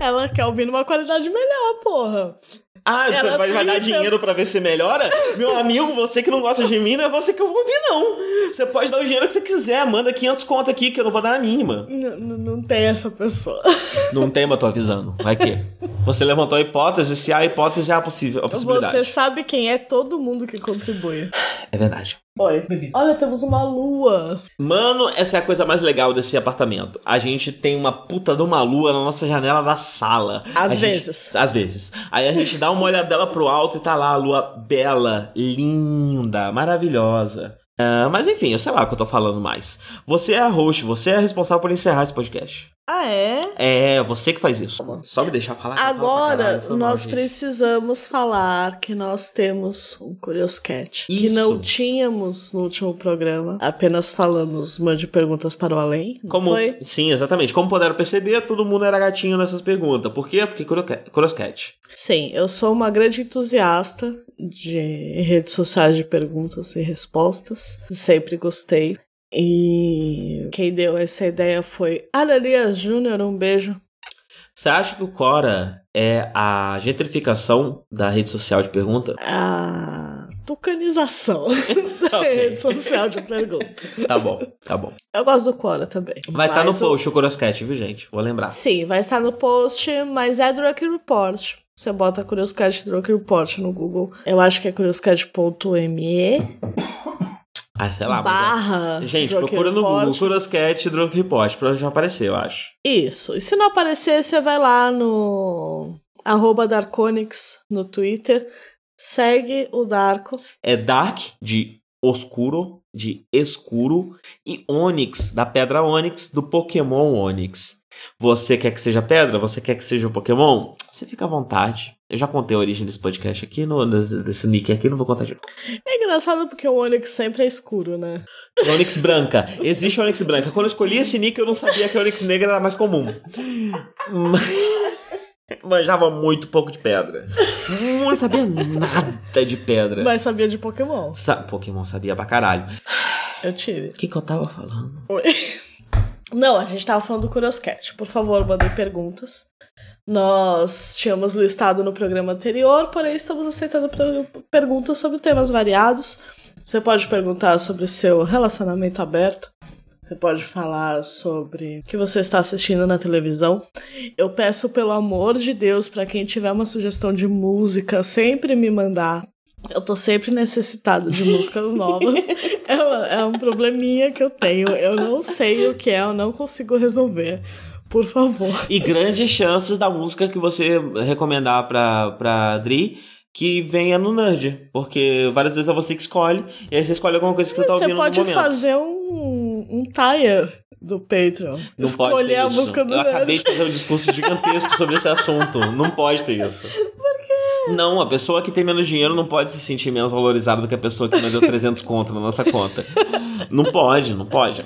Ela quer ouvir numa qualidade melhor, porra. Ah, você Ela vai, vai dar dinheiro pra ver se melhora? Meu amigo, você que não gosta de mim, não é você que eu vou ouvir, não. Você pode dar o dinheiro que você quiser, manda 500 conto aqui que eu não vou dar na mínima. N- n- não tem essa pessoa. Não tem, mas tô avisando. Vai que. Você levantou a hipótese, se há hipótese, há possível, a possibilidade. Você sabe quem é todo mundo que contribui. É verdade. Oi. Olha, temos uma lua. Mano, essa é a coisa mais legal desse apartamento. A gente tem uma puta de uma lua na nossa janela da sala. Às A gente- vezes. às vezes. Aí a gente dá uma olhadela pro alto e tá lá a lua bela, linda, maravilhosa. Ah, mas enfim, eu sei lá o que eu tô falando mais. Você é a host, você é a responsável por encerrar esse podcast. Ah, é? É, você que faz isso. Só me deixar falar. que Agora, caralho, mal, nós gente. precisamos falar que nós temos um Curioscat. Que Isso. não tínhamos no último programa. Apenas falamos mande perguntas para o além. Como, Foi? sim, exatamente. Como puderam perceber, todo mundo era gatinho nessas perguntas. Por quê? Porque Crosscat. Sim, eu sou uma grande entusiasta de redes sociais de perguntas e respostas. Sempre gostei. E quem deu essa ideia foi Ananias Júnior. Um beijo. Você acha que o Cora é a gentrificação da rede social de pergunta? A tucanização da rede social de pergunta. Tá bom, tá bom. Eu gosto do Cora também. Vai estar no Mas o- post o Crosscat, viu, gente? Vou lembrar. Sim, vai estar no post, mas é Drunk Report. Você bota Curioscat Drunk Report no Google. Eu acho que é curioscat.me Ah, sei lá. mas é- barra Gente, Drunk procura no. Google Curioscat Drunk Report. Provavelmente já apareceu, eu acho. Isso. E se não aparecer, você vai lá no arroba Darkonix no Twitter. Segue o Darko. É Dark, de oscuro, de escuro, e Onix, da pedra Onix, do Pokémon Onix. Você quer que seja pedra? Você quer que seja o Pokémon? Você fica à vontade. Eu já contei a origem desse podcast aqui, no, desse, desse nick aqui, não vou contar de novo. É engraçado porque o Onix sempre é escuro, né? Onix branca. Existe Onix branca. Quando eu escolhi esse nick, eu não sabia que a Onix negra era mais comum. Manjava muito pouco de pedra. Não sabia nada de pedra. Mas sabia de Pokémon. Sa Pokémon sabia pra caralho. Eu tive. O que, que eu tava falando? Não, a gente tava falando do Curioscat. Por favor, mandem perguntas. Nós tínhamos listado no programa anterior, porém estamos aceitando per- perguntas sobre temas variados. Você pode perguntar sobre seu relacionamento aberto. Você pode falar sobre o que você está assistindo na televisão. Eu peço pelo amor de Deus para quem tiver uma sugestão de música, sempre me mandar. Eu tô sempre necessitada de músicas novas. É, uma- é um probleminha que eu tenho. Eu não sei o que é, eu não consigo resolver. Por favor. E grandes chances da música que você recomendar pra, pra Dri que venha no Nerd. Porque várias vezes é você que escolhe, e aí você escolhe alguma coisa que você tá Você ouvindo pode no momento. fazer um, um tire do Patreon. Não Escolher pode ter a isso. música do Eu Nerd. acabei de fazer um discurso gigantesco sobre esse assunto. Não pode ter isso. Por? Não, a pessoa que tem menos dinheiro não pode se sentir menos valorizada do que a pessoa que me deu 300 conto na nossa conta. Não pode, não pode.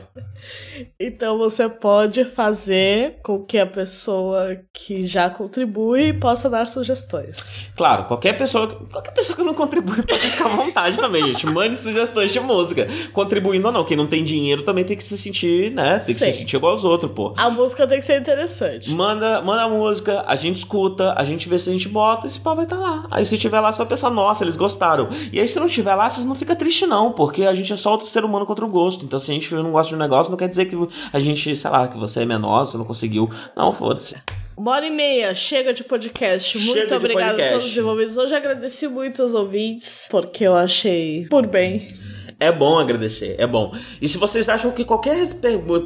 Então você pode fazer com que a pessoa que já contribui possa dar sugestões. Claro, qualquer pessoa, qualquer pessoa que não contribui pode ficar à vontade também, gente. Mande sugestões de música. Contribuindo ou não, quem não tem dinheiro também tem que se sentir, né? Tem que Sim. se sentir igual aos outros, pô. A música tem que ser interessante. Manda, manda a música, a gente escuta, a gente vê se a gente bota, esse pau vai estar lá. Aí se tiver lá, você vai pensar, nossa, eles gostaram. E aí se não tiver lá, vocês não ficam tristes não, porque a gente é só outro ser humano contra o gosto. Então se a gente não gosta de um negócio, não quer dizer que a gente, sei lá, que você é menor, você não conseguiu. Não, foda-se. Uma hora e meia, chega de podcast. Muito Chega de obrigada a todos os envolvidos. Hoje agradeci muito aos ouvintes, porque eu achei por bem. É bom agradecer, é bom. E se vocês acham que qualquer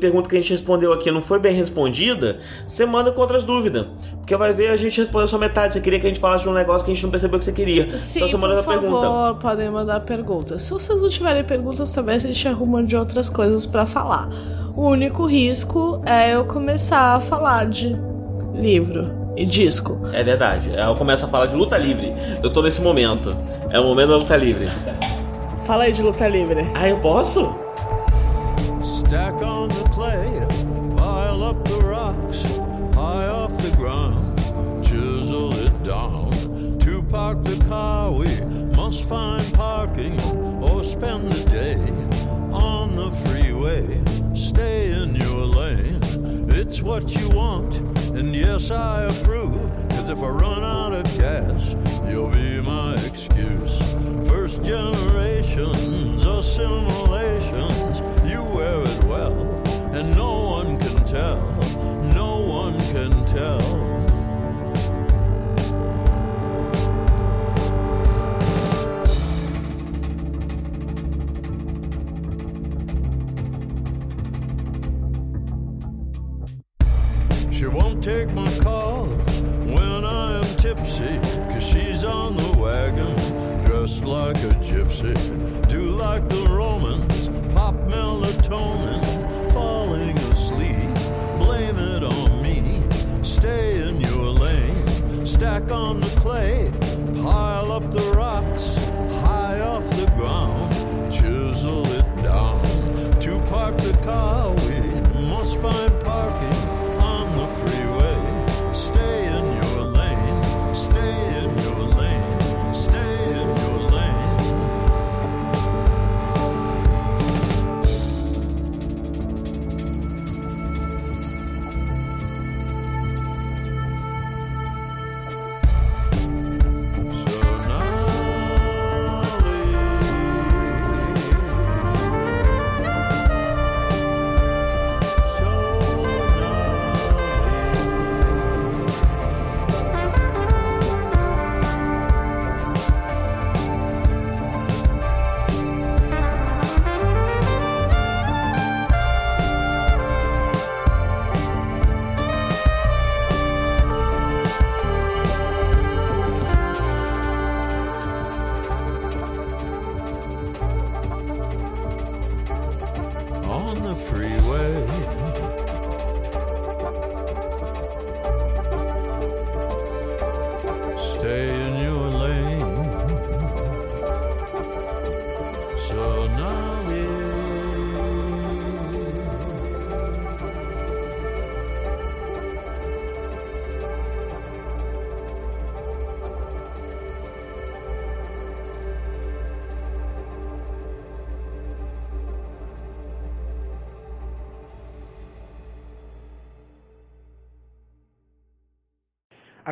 pergunta que a gente respondeu aqui não foi bem respondida, você manda com outras dúvidas. Porque vai ver a gente respondeu só metade. Você queria que a gente falasse de um negócio que a gente não percebeu que você queria. Sim, então você manda por a pergunta. favor, podem mandar perguntas. Se vocês não tiverem perguntas também, a gente arruma de outras coisas pra falar. O único risco é eu começar a falar de livro e disco. É verdade. Eu começo a falar de luta livre. Eu tô nesse momento. É o momento da luta livre. Fala aí de luta livre. Ah, eu posso? Stack on the clay, pile up the rocks, high off the ground, chisel it down. To park the car, we must find parking or spend the day on the freeway. Stay in your lane, it's what you want, and yes, I approve. If I run out of gas, you'll be my excuse. First generations assimilations, you wear it well, and no one can tell, no one can tell. Stack on the clay, pile up the rocks,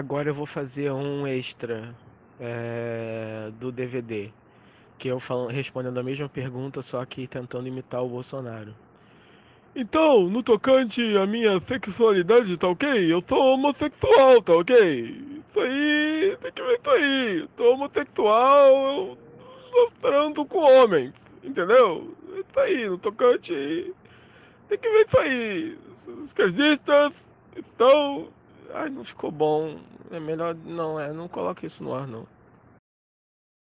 Agora eu vou fazer um extra é, do DVD. Que eu falo, respondendo a mesma pergunta, só que tentando imitar o Bolsonaro. Então, no tocante à minha sexualidade, tá ok? Eu sou homossexual, tá ok? Isso aí, tem que ver isso aí. Eu homossexual, eu mostrando com homens, entendeu? Isso aí, no tocante. Tem que ver isso aí. Os esquerdistas estão. Ai, não ficou bom. É melhor. Não, é, não coloque isso no ar, não.